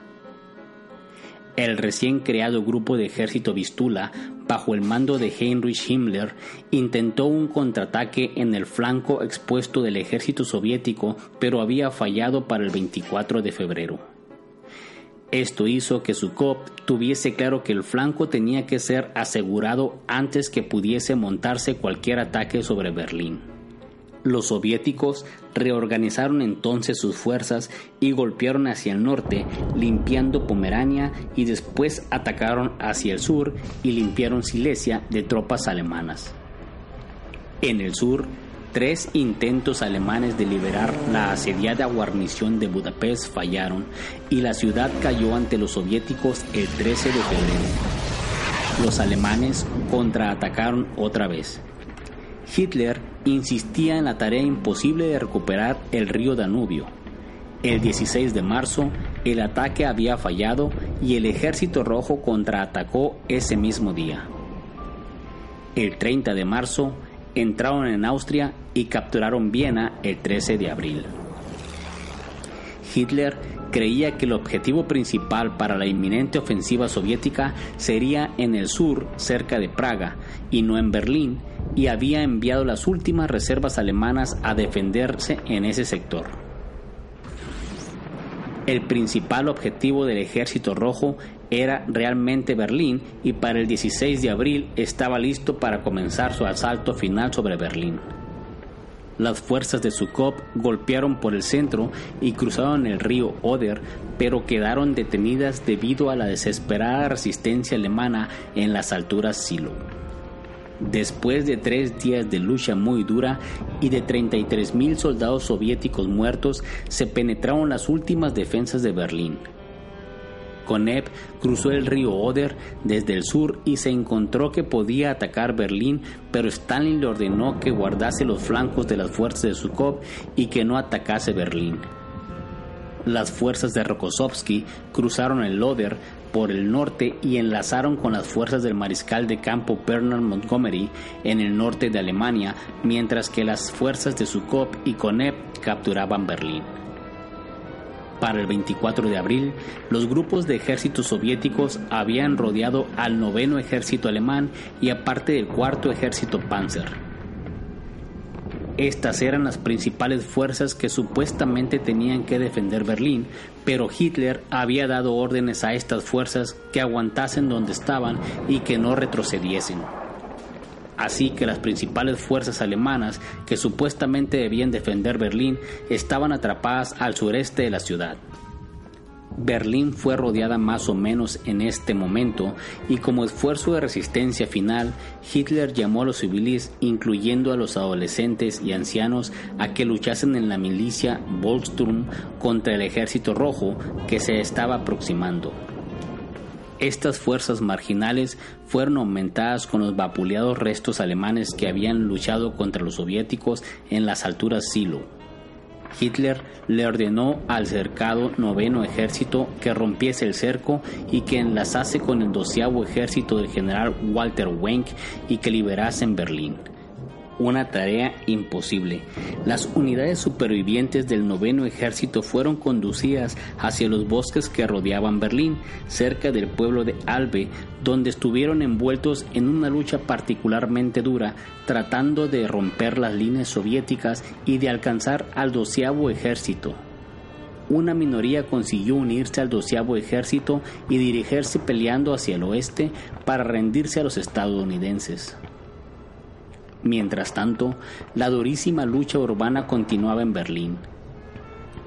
El recién creado grupo de ejército Vistula, bajo el mando de Heinrich Himmler, intentó un contraataque en el flanco expuesto del ejército soviético, pero había fallado para el 24 de febrero. Esto hizo que Zhukov tuviese claro que el flanco tenía que ser asegurado antes que pudiese montarse cualquier ataque sobre Berlín. Los soviéticos reorganizaron entonces sus fuerzas y golpearon hacia el norte, limpiando Pomerania y después atacaron hacia el sur y limpiaron Silesia de tropas alemanas. En el sur, Tres intentos alemanes de liberar la asediada guarnición de Budapest fallaron y la ciudad cayó ante los soviéticos el 13 de febrero. Los alemanes contraatacaron otra vez. Hitler insistía en la tarea imposible de recuperar el río Danubio. El 16 de marzo, el ataque había fallado y el ejército rojo contraatacó ese mismo día. El 30 de marzo, entraron en Austria y capturaron Viena el 13 de abril. Hitler creía que el objetivo principal para la inminente ofensiva soviética sería en el sur, cerca de Praga, y no en Berlín, y había enviado las últimas reservas alemanas a defenderse en ese sector. El principal objetivo del ejército rojo era realmente Berlín y para el 16 de abril estaba listo para comenzar su asalto final sobre Berlín. Las fuerzas de Zhukov golpearon por el centro y cruzaron el río Oder, pero quedaron detenidas debido a la desesperada resistencia alemana en las alturas Silo. Después de tres días de lucha muy dura y de 33.000 soldados soviéticos muertos, se penetraron las últimas defensas de Berlín. Konev cruzó el río Oder desde el sur y se encontró que podía atacar Berlín, pero Stalin le ordenó que guardase los flancos de las fuerzas de Zhukov y que no atacase Berlín. Las fuerzas de Rokossovsky cruzaron el Oder por el norte y enlazaron con las fuerzas del mariscal de campo Bernard Montgomery en el norte de Alemania, mientras que las fuerzas de Zhukov y Konev capturaban Berlín. Para el 24 de abril, los grupos de ejércitos soviéticos habían rodeado al noveno ejército alemán y aparte del cuarto ejército Panzer. Estas eran las principales fuerzas que supuestamente tenían que defender Berlín, pero Hitler había dado órdenes a estas fuerzas que aguantasen donde estaban y que no retrocediesen. Así que las principales fuerzas alemanas que supuestamente debían defender Berlín estaban atrapadas al sureste de la ciudad. Berlín fue rodeada más o menos en este momento y como esfuerzo de resistencia final, Hitler llamó a los civiles, incluyendo a los adolescentes y ancianos, a que luchasen en la milicia Volkssturm contra el ejército rojo que se estaba aproximando. Estas fuerzas marginales fueron aumentadas con los vapuleados restos alemanes que habían luchado contra los soviéticos en las alturas Silo. Hitler le ordenó al cercado noveno ejército que rompiese el cerco y que enlazase con el doceavo ejército del general Walter Wenck y que liberasen Berlín una tarea imposible. Las unidades supervivientes del noveno ejército fueron conducidas hacia los bosques que rodeaban Berlín, cerca del pueblo de Albe, donde estuvieron envueltos en una lucha particularmente dura, tratando de romper las líneas soviéticas y de alcanzar al doceavo ejército. Una minoría consiguió unirse al doceavo ejército y dirigirse peleando hacia el oeste para rendirse a los estadounidenses. Mientras tanto, la durísima lucha urbana continuaba en Berlín.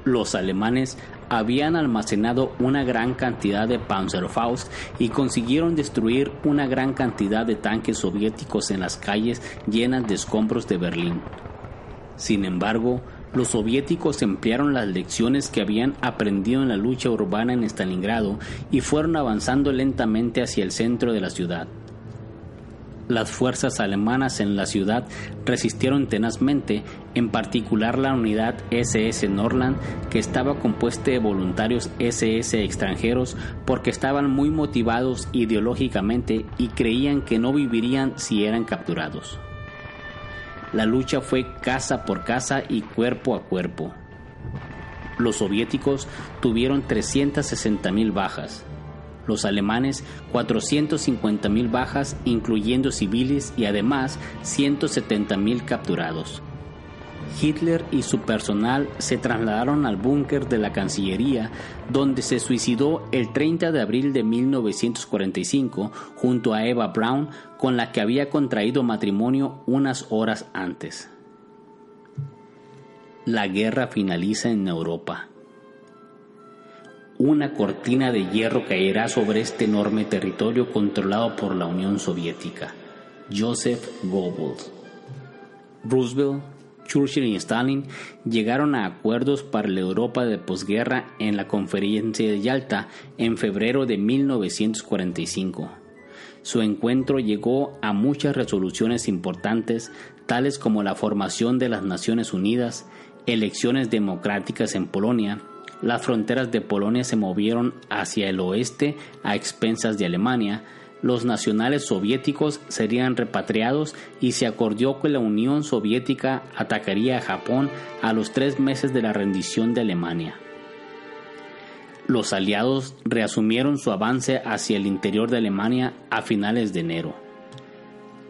Los alemanes habían almacenado una gran cantidad de Panzerfaust y consiguieron destruir una gran cantidad de tanques soviéticos en las calles llenas de escombros de Berlín. Sin embargo, los soviéticos emplearon las lecciones que habían aprendido en la lucha urbana en Stalingrado y fueron avanzando lentamente hacia el centro de la ciudad. Las fuerzas alemanas en la ciudad resistieron tenazmente, en particular la unidad SS Norland, que estaba compuesta de voluntarios SS extranjeros porque estaban muy motivados ideológicamente y creían que no vivirían si eran capturados. La lucha fue casa por casa y cuerpo a cuerpo. Los soviéticos tuvieron 360.000 bajas, los alemanes 450.000 bajas, incluyendo civiles, y además 170.000 capturados. Hitler y su personal se trasladaron al búnker de la Cancillería, donde se suicidó el 30 de abril de 1945 junto a Eva Braun, con la que había contraído matrimonio unas horas antes. La guerra finaliza en Europa una cortina de hierro caerá sobre este enorme territorio controlado por la Unión Soviética. Joseph Goebbels. Roosevelt, Churchill y Stalin llegaron a acuerdos para la Europa de posguerra en la conferencia de Yalta en febrero de 1945. Su encuentro llegó a muchas resoluciones importantes, tales como la formación de las Naciones Unidas, elecciones democráticas en Polonia, las fronteras de Polonia se movieron hacia el oeste a expensas de Alemania, los nacionales soviéticos serían repatriados y se acordó que la Unión Soviética atacaría a Japón a los tres meses de la rendición de Alemania. Los aliados reasumieron su avance hacia el interior de Alemania a finales de enero.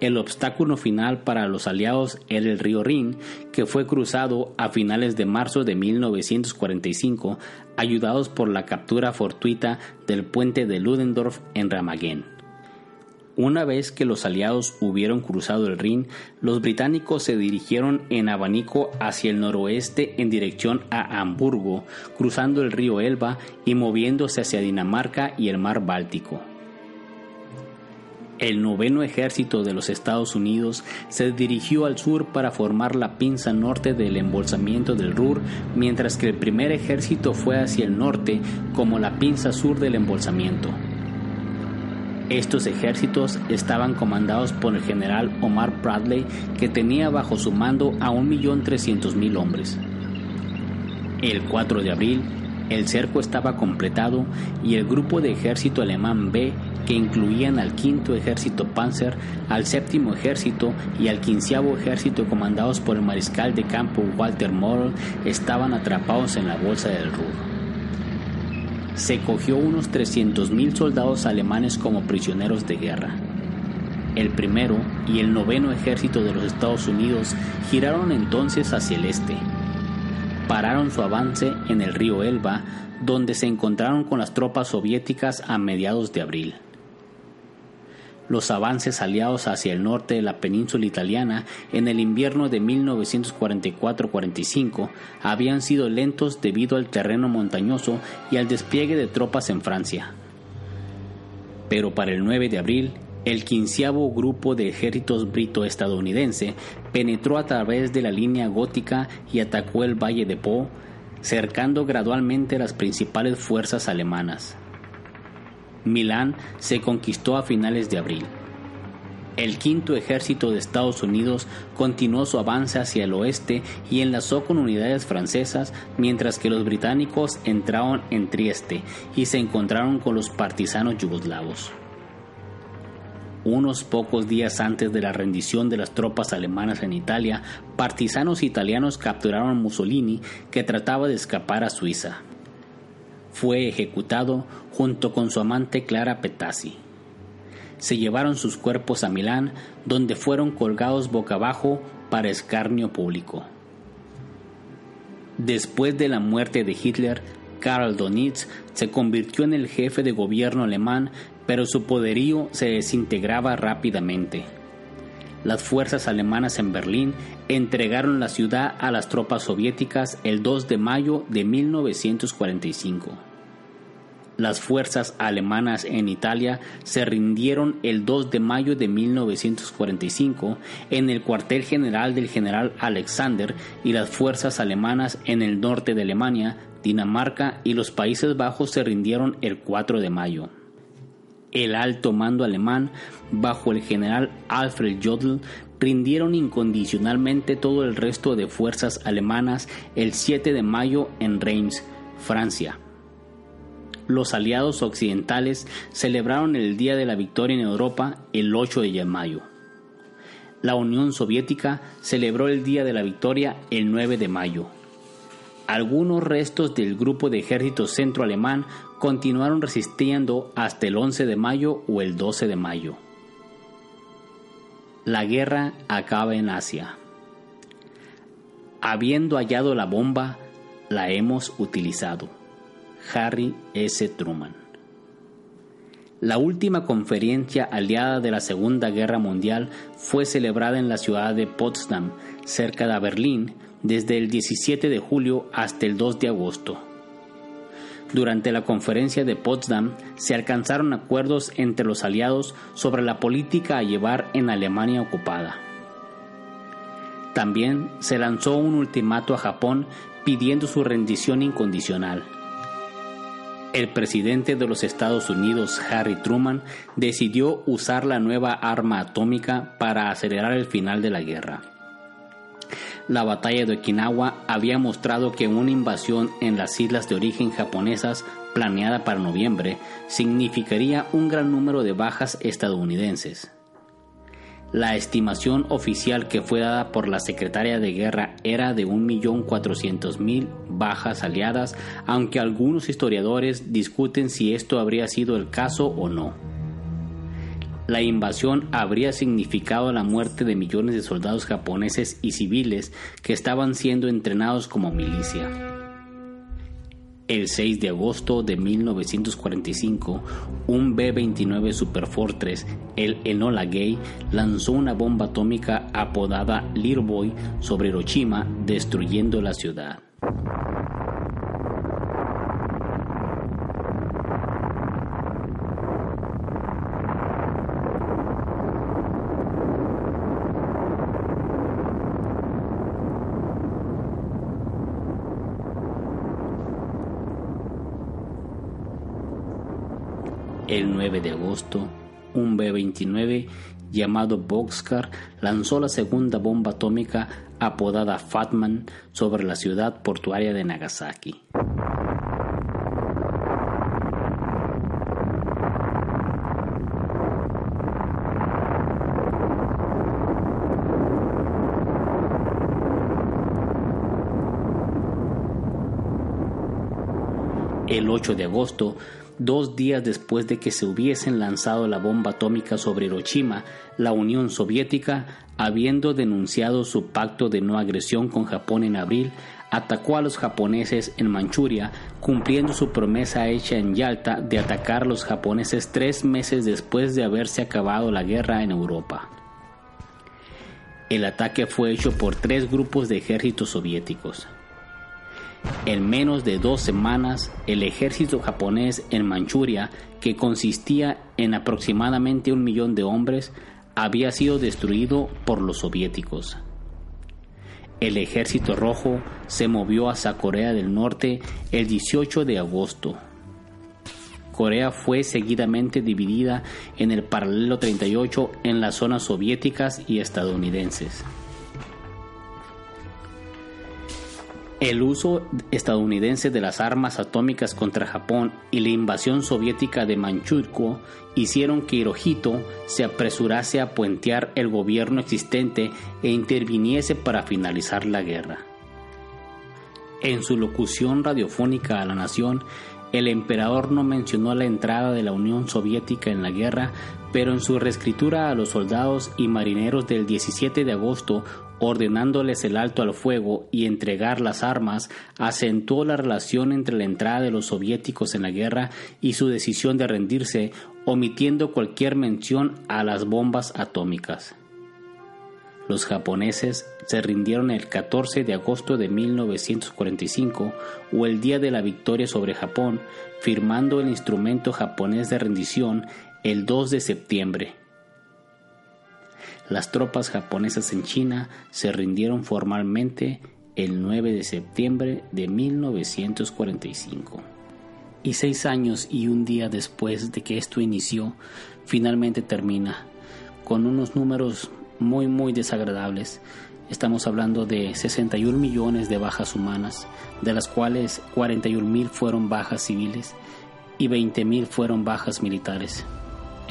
El obstáculo final para los aliados era el río Rin, que fue cruzado a finales de marzo de 1945, ayudados por la captura fortuita del puente de Ludendorff en Ramagen. Una vez que los aliados hubieron cruzado el Rin, los británicos se dirigieron en abanico hacia el noroeste en dirección a Hamburgo, cruzando el río Elba y moviéndose hacia Dinamarca y el mar Báltico el noveno ejército de los Estados Unidos se dirigió al sur para formar la pinza norte del embolsamiento del Ruhr, mientras que el primer ejército fue hacia el norte como la pinza sur del embolsamiento. Estos ejércitos estaban comandados por el general Omar Bradley, que tenía bajo su mando a 1.300.000 hombres. El 4 de abril, el cerco estaba completado y el grupo de ejército alemán B que incluían al quinto ejército Panzer, al séptimo ejército y al quinceavo ejército comandados por el mariscal de campo Walter Morrell, estaban atrapados en la bolsa del Ruhr. se cogió unos 300.000 soldados alemanes como prisioneros de guerra. El primero y el noveno ejército de los Estados Unidos giraron entonces hacia el este. Pararon su avance en el río Elba, donde se encontraron con las tropas soviéticas a mediados de abril. Los avances aliados hacia el norte de la península italiana en el invierno de 1944-45 habían sido lentos debido al terreno montañoso y al despliegue de tropas en Francia. Pero para el 9 de abril, el quinceavo grupo de ejércitos brito-estadounidense penetró a través de la línea gótica y atacó el valle de Po, cercando gradualmente las principales fuerzas alemanas. Milán se conquistó a finales de abril. El quinto ejército de Estados Unidos continuó su avance hacia el oeste y enlazó con unidades francesas, mientras que los británicos entraron en Trieste y se encontraron con los partisanos yugoslavos. Unos pocos días antes de la rendición de las tropas alemanas en Italia, partisanos italianos capturaron a Mussolini que trataba de escapar a Suiza. Fue ejecutado junto con su amante Clara Petazzi. Se llevaron sus cuerpos a Milán, donde fueron colgados boca abajo para escarnio público. Después de la muerte de Hitler, Karl Donitz se convirtió en el jefe de gobierno alemán pero su poderío se desintegraba rápidamente. Las fuerzas alemanas en Berlín entregaron la ciudad a las tropas soviéticas el 2 de mayo de 1945. Las fuerzas alemanas en Italia se rindieron el 2 de mayo de 1945 en el cuartel general del general Alexander y las fuerzas alemanas en el norte de Alemania, Dinamarca y los Países Bajos se rindieron el 4 de mayo el alto mando alemán, bajo el general Alfred Jodl, rindieron incondicionalmente todo el resto de fuerzas alemanas el 7 de mayo en Reims, Francia. Los aliados occidentales celebraron el Día de la Victoria en Europa el 8 de mayo. La Unión Soviética celebró el Día de la Victoria el 9 de mayo. Algunos restos del grupo de ejército centro alemán continuaron resistiendo hasta el 11 de mayo o el 12 de mayo. La guerra acaba en Asia. Habiendo hallado la bomba, la hemos utilizado. Harry S. Truman. La última conferencia aliada de la Segunda Guerra Mundial fue celebrada en la ciudad de Potsdam, cerca de Berlín, desde el 17 de julio hasta el 2 de agosto. Durante la conferencia de Potsdam se alcanzaron acuerdos entre los aliados sobre la política a llevar en Alemania ocupada. También se lanzó un ultimato a Japón pidiendo su rendición incondicional. El presidente de los Estados Unidos, Harry Truman, decidió usar la nueva arma atómica para acelerar el final de la guerra. La batalla de Okinawa había mostrado que una invasión en las islas de origen japonesas planeada para noviembre significaría un gran número de bajas estadounidenses. La estimación oficial que fue dada por la secretaria de guerra era de 1.400.000 bajas aliadas, aunque algunos historiadores discuten si esto habría sido el caso o no la invasión habría significado la muerte de millones de soldados japoneses y civiles que estaban siendo entrenados como milicia. El 6 de agosto de 1945, un B-29 Superfortress, el Enola Gay, lanzó una bomba atómica apodada Little Boy sobre Hiroshima, destruyendo la ciudad. El 9 de agosto, un B-29 llamado Boxcar lanzó la segunda bomba atómica apodada Fatman sobre la ciudad portuaria de Nagasaki. El 8 de agosto, dos días después de que se hubiesen lanzado la bomba atómica sobre Hiroshima, la Unión Soviética, habiendo denunciado su pacto de no agresión con Japón en abril, atacó a los japoneses en Manchuria, cumpliendo su promesa hecha en Yalta de atacar a los japoneses tres meses después de haberse acabado la guerra en Europa. El ataque fue hecho por tres grupos de ejércitos soviéticos. En menos de dos semanas, el ejército japonés en Manchuria, que consistía en aproximadamente un millón de hombres, había sido destruido por los soviéticos. El ejército rojo se movió hacia Corea del Norte el 18 de agosto. Corea fue seguidamente dividida en el paralelo 38 en las zonas soviéticas y estadounidenses. El uso estadounidense de las armas atómicas contra Japón y la invasión soviética de Manchukuo hicieron que Hirohito se apresurase a puentear el gobierno existente e interviniese para finalizar la guerra. En su locución radiofónica a la nación, el emperador no mencionó la entrada de la Unión Soviética en la guerra, pero en su reescritura a los soldados y marineros del 17 de agosto ordenándoles el alto al fuego y entregar las armas, acentuó la relación entre la entrada de los soviéticos en la guerra y su decisión de rendirse, omitiendo cualquier mención a las bombas atómicas. Los japoneses se rindieron el 14 de agosto de 1945 o el día de la victoria sobre Japón, firmando el instrumento japonés de rendición el 2 de septiembre. Las tropas japonesas en China se rindieron formalmente el 9 de septiembre de 1945. Y seis años y un día después de que esto inició, finalmente termina, con unos números muy muy desagradables. Estamos hablando de 61 millones de bajas humanas, de las cuales 41 mil fueron bajas civiles y 20 mil fueron bajas militares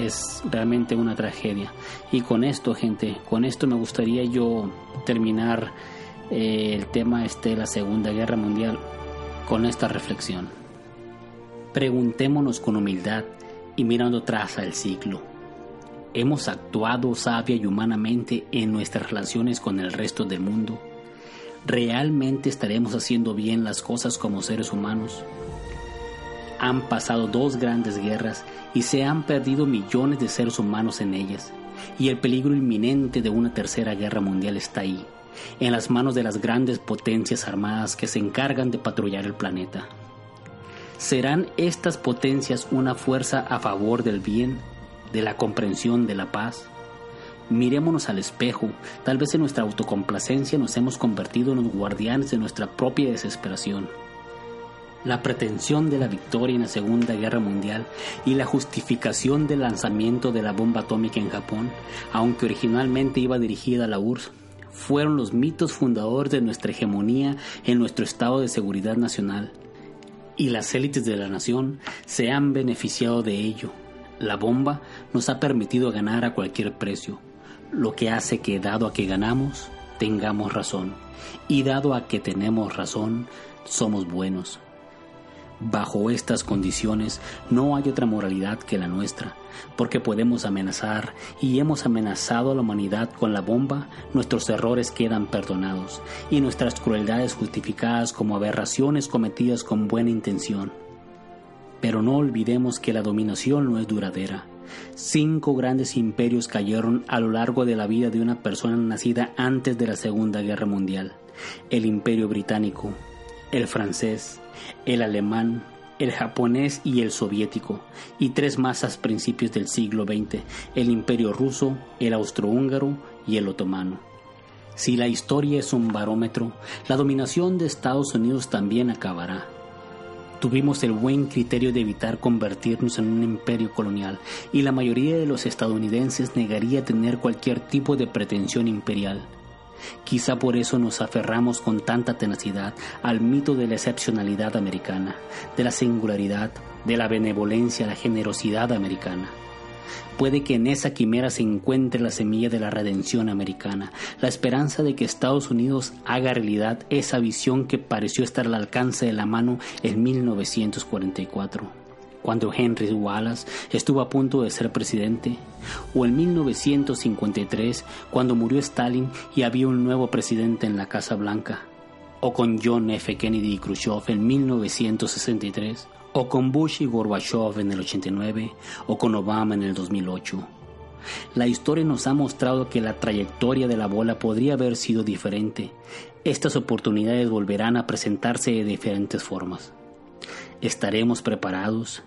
es realmente una tragedia. Y con esto, gente, con esto me gustaría yo terminar eh, el tema este de la Segunda Guerra Mundial con esta reflexión. Preguntémonos con humildad y mirando atrás al ciclo. ¿Hemos actuado sabia y humanamente en nuestras relaciones con el resto del mundo? ¿Realmente estaremos haciendo bien las cosas como seres humanos? Han pasado dos grandes guerras y se han perdido millones de seres humanos en ellas, y el peligro inminente de una tercera guerra mundial está ahí, en las manos de las grandes potencias armadas que se encargan de patrullar el planeta. ¿Serán estas potencias una fuerza a favor del bien, de la comprensión, de la paz? Mirémonos al espejo, tal vez en nuestra autocomplacencia nos hemos convertido en los guardianes de nuestra propia desesperación la pretensión de la victoria en la Segunda Guerra Mundial y la justificación del lanzamiento de la bomba atómica en Japón, aunque originalmente iba dirigida a la URSS, fueron los mitos fundadores de nuestra hegemonía en nuestro estado de seguridad nacional. Y las élites de la nación se han beneficiado de ello. La bomba nos ha permitido ganar a cualquier precio, lo que hace que, dado a que ganamos, tengamos razón. Y dado a que tenemos razón, somos buenos. Bajo estas condiciones no hay otra moralidad que la nuestra, porque podemos amenazar y hemos amenazado a la humanidad con la bomba, nuestros errores quedan perdonados y nuestras crueldades justificadas como aberraciones cometidas con buena intención. Pero no olvidemos que la dominación no es duradera. Cinco grandes imperios cayeron a lo largo de la vida de una persona nacida antes de la Segunda Guerra Mundial. El imperio británico, el francés, el alemán, el japonés y el soviético, y tres más a principios del siglo XX, el imperio ruso, el austrohúngaro y el otomano. Si la historia es un barómetro, la dominación de Estados Unidos también acabará. Tuvimos el buen criterio de evitar convertirnos en un imperio colonial y la mayoría de los estadounidenses negaría tener cualquier tipo de pretensión imperial. Quizá por eso nos aferramos con tanta tenacidad al mito de la excepcionalidad americana, de la singularidad, de la benevolencia, la generosidad americana. Puede que en esa quimera se encuentre la semilla de la redención americana, la esperanza de que Estados Unidos haga realidad esa visión que pareció estar al alcance de la mano en 1944 cuando Henry Wallace estuvo a punto de ser presidente, o en 1953, cuando murió Stalin y había un nuevo presidente en la Casa Blanca, o con John F. Kennedy y Khrushchev en 1963, o con Bush y Gorbachev en el 89, o con Obama en el 2008. La historia nos ha mostrado que la trayectoria de la bola podría haber sido diferente. Estas oportunidades volverán a presentarse de diferentes formas. ¿Estaremos preparados?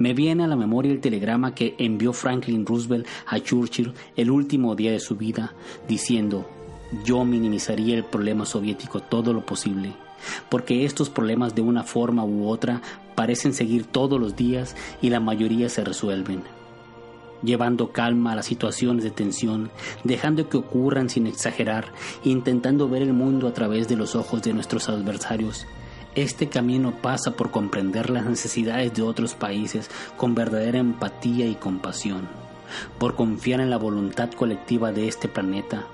Me viene a la memoria el telegrama que envió Franklin Roosevelt a Churchill el último día de su vida, diciendo, yo minimizaría el problema soviético todo lo posible, porque estos problemas de una forma u otra parecen seguir todos los días y la mayoría se resuelven. Llevando calma a las situaciones de tensión, dejando que ocurran sin exagerar, intentando ver el mundo a través de los ojos de nuestros adversarios, este camino pasa por comprender las necesidades de otros países con verdadera empatía y compasión, por confiar en la voluntad colectiva de este planeta,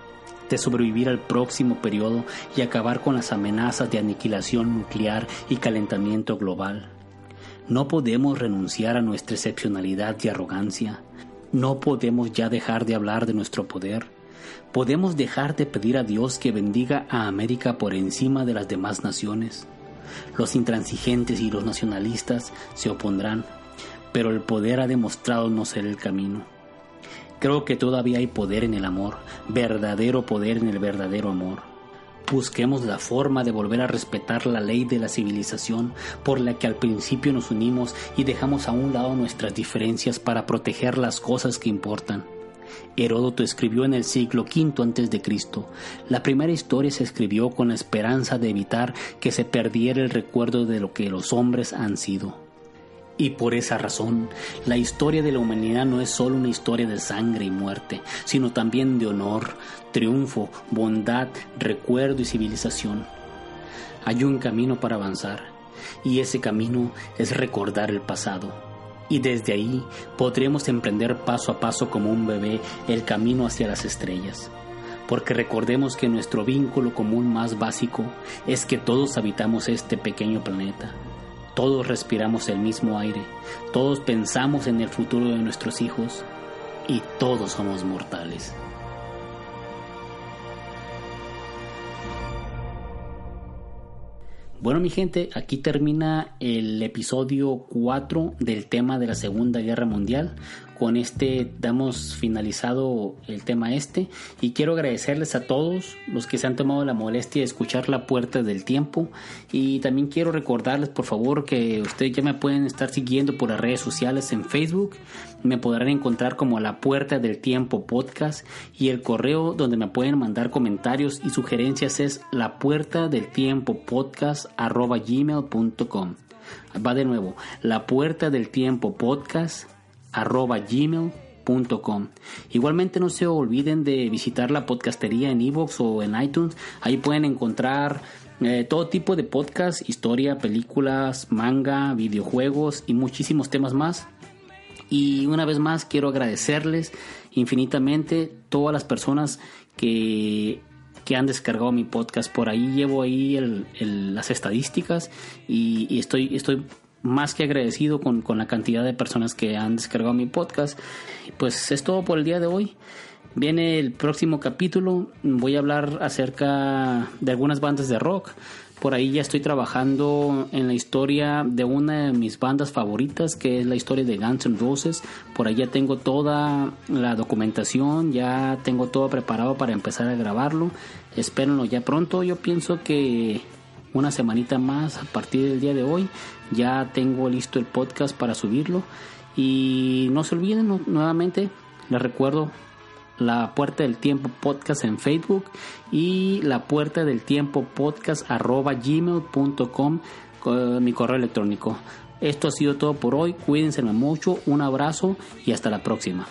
de sobrevivir al próximo periodo y acabar con las amenazas de aniquilación nuclear y calentamiento global. No podemos renunciar a nuestra excepcionalidad y arrogancia. No podemos ya dejar de hablar de nuestro poder. Podemos dejar de pedir a Dios que bendiga a América por encima de las demás naciones. Los intransigentes y los nacionalistas se opondrán, pero el poder ha demostrado no ser el camino. Creo que todavía hay poder en el amor, verdadero poder en el verdadero amor. Busquemos la forma de volver a respetar la ley de la civilización por la que al principio nos unimos y dejamos a un lado nuestras diferencias para proteger las cosas que importan. Heródoto escribió en el siglo V a.C. La primera historia se escribió con la esperanza de evitar que se perdiera el recuerdo de lo que los hombres han sido. Y por esa razón, la historia de la humanidad no es solo una historia de sangre y muerte, sino también de honor, triunfo, bondad, recuerdo y civilización. Hay un camino para avanzar, y ese camino es recordar el pasado y desde ahí podremos emprender paso a paso como un bebé el camino hacia las estrellas. Porque recordemos que nuestro vínculo común más básico es que todos habitamos este pequeño planeta. Todos respiramos el mismo aire, todos pensamos en el futuro de nuestros hijos y todos somos mortales. Bueno, mi gente, aquí termina el episodio 4 del tema de la Segunda Guerra Mundial. Con este damos finalizado el tema este y quiero agradecerles a todos los que se han tomado la molestia de escuchar la puerta del tiempo. Y también quiero recordarles por favor que ustedes ya me pueden estar siguiendo por las redes sociales en Facebook me podrán encontrar como la puerta del tiempo podcast y el correo donde me pueden mandar comentarios y sugerencias es la puerta del tiempo podcast gmail.com va de nuevo la puerta del tiempo podcast arroba gmail.com. Igualmente no se olviden de visitar la podcastería en iVoox o en iTunes. Ahí pueden encontrar eh, todo tipo de podcast, historia, películas, manga, videojuegos y muchísimos temas más. Y una vez más quiero agradecerles infinitamente todas las personas que, que han descargado mi podcast. Por ahí llevo ahí las estadísticas y, y, estoy, estoy más que agradecido con, la cantidad de personas que han descargado mi podcast. Pues es todo por el día de hoy. Viene el próximo capítulo. Voy a hablar acerca de algunas bandas de rock. Por ahí ya estoy trabajando en la historia de una de mis bandas favoritas, que es la historia de Guns N' Roses. Por ahí ya tengo toda la documentación, ya tengo todo preparado para empezar a grabarlo. Espérenlo ya pronto. Yo pienso que una semanita más a partir del día de hoy. Ya tengo listo el podcast para subirlo. Y no se olviden nuevamente, les recuerdo la Puerta del Tiempo Podcast en Facebook y la Puerta del Tiempo Podcast arroba gmail.com mi correo electrónico. Esto ha sido todo por hoy. Cuídense mucho. Un abrazo y hasta la próxima.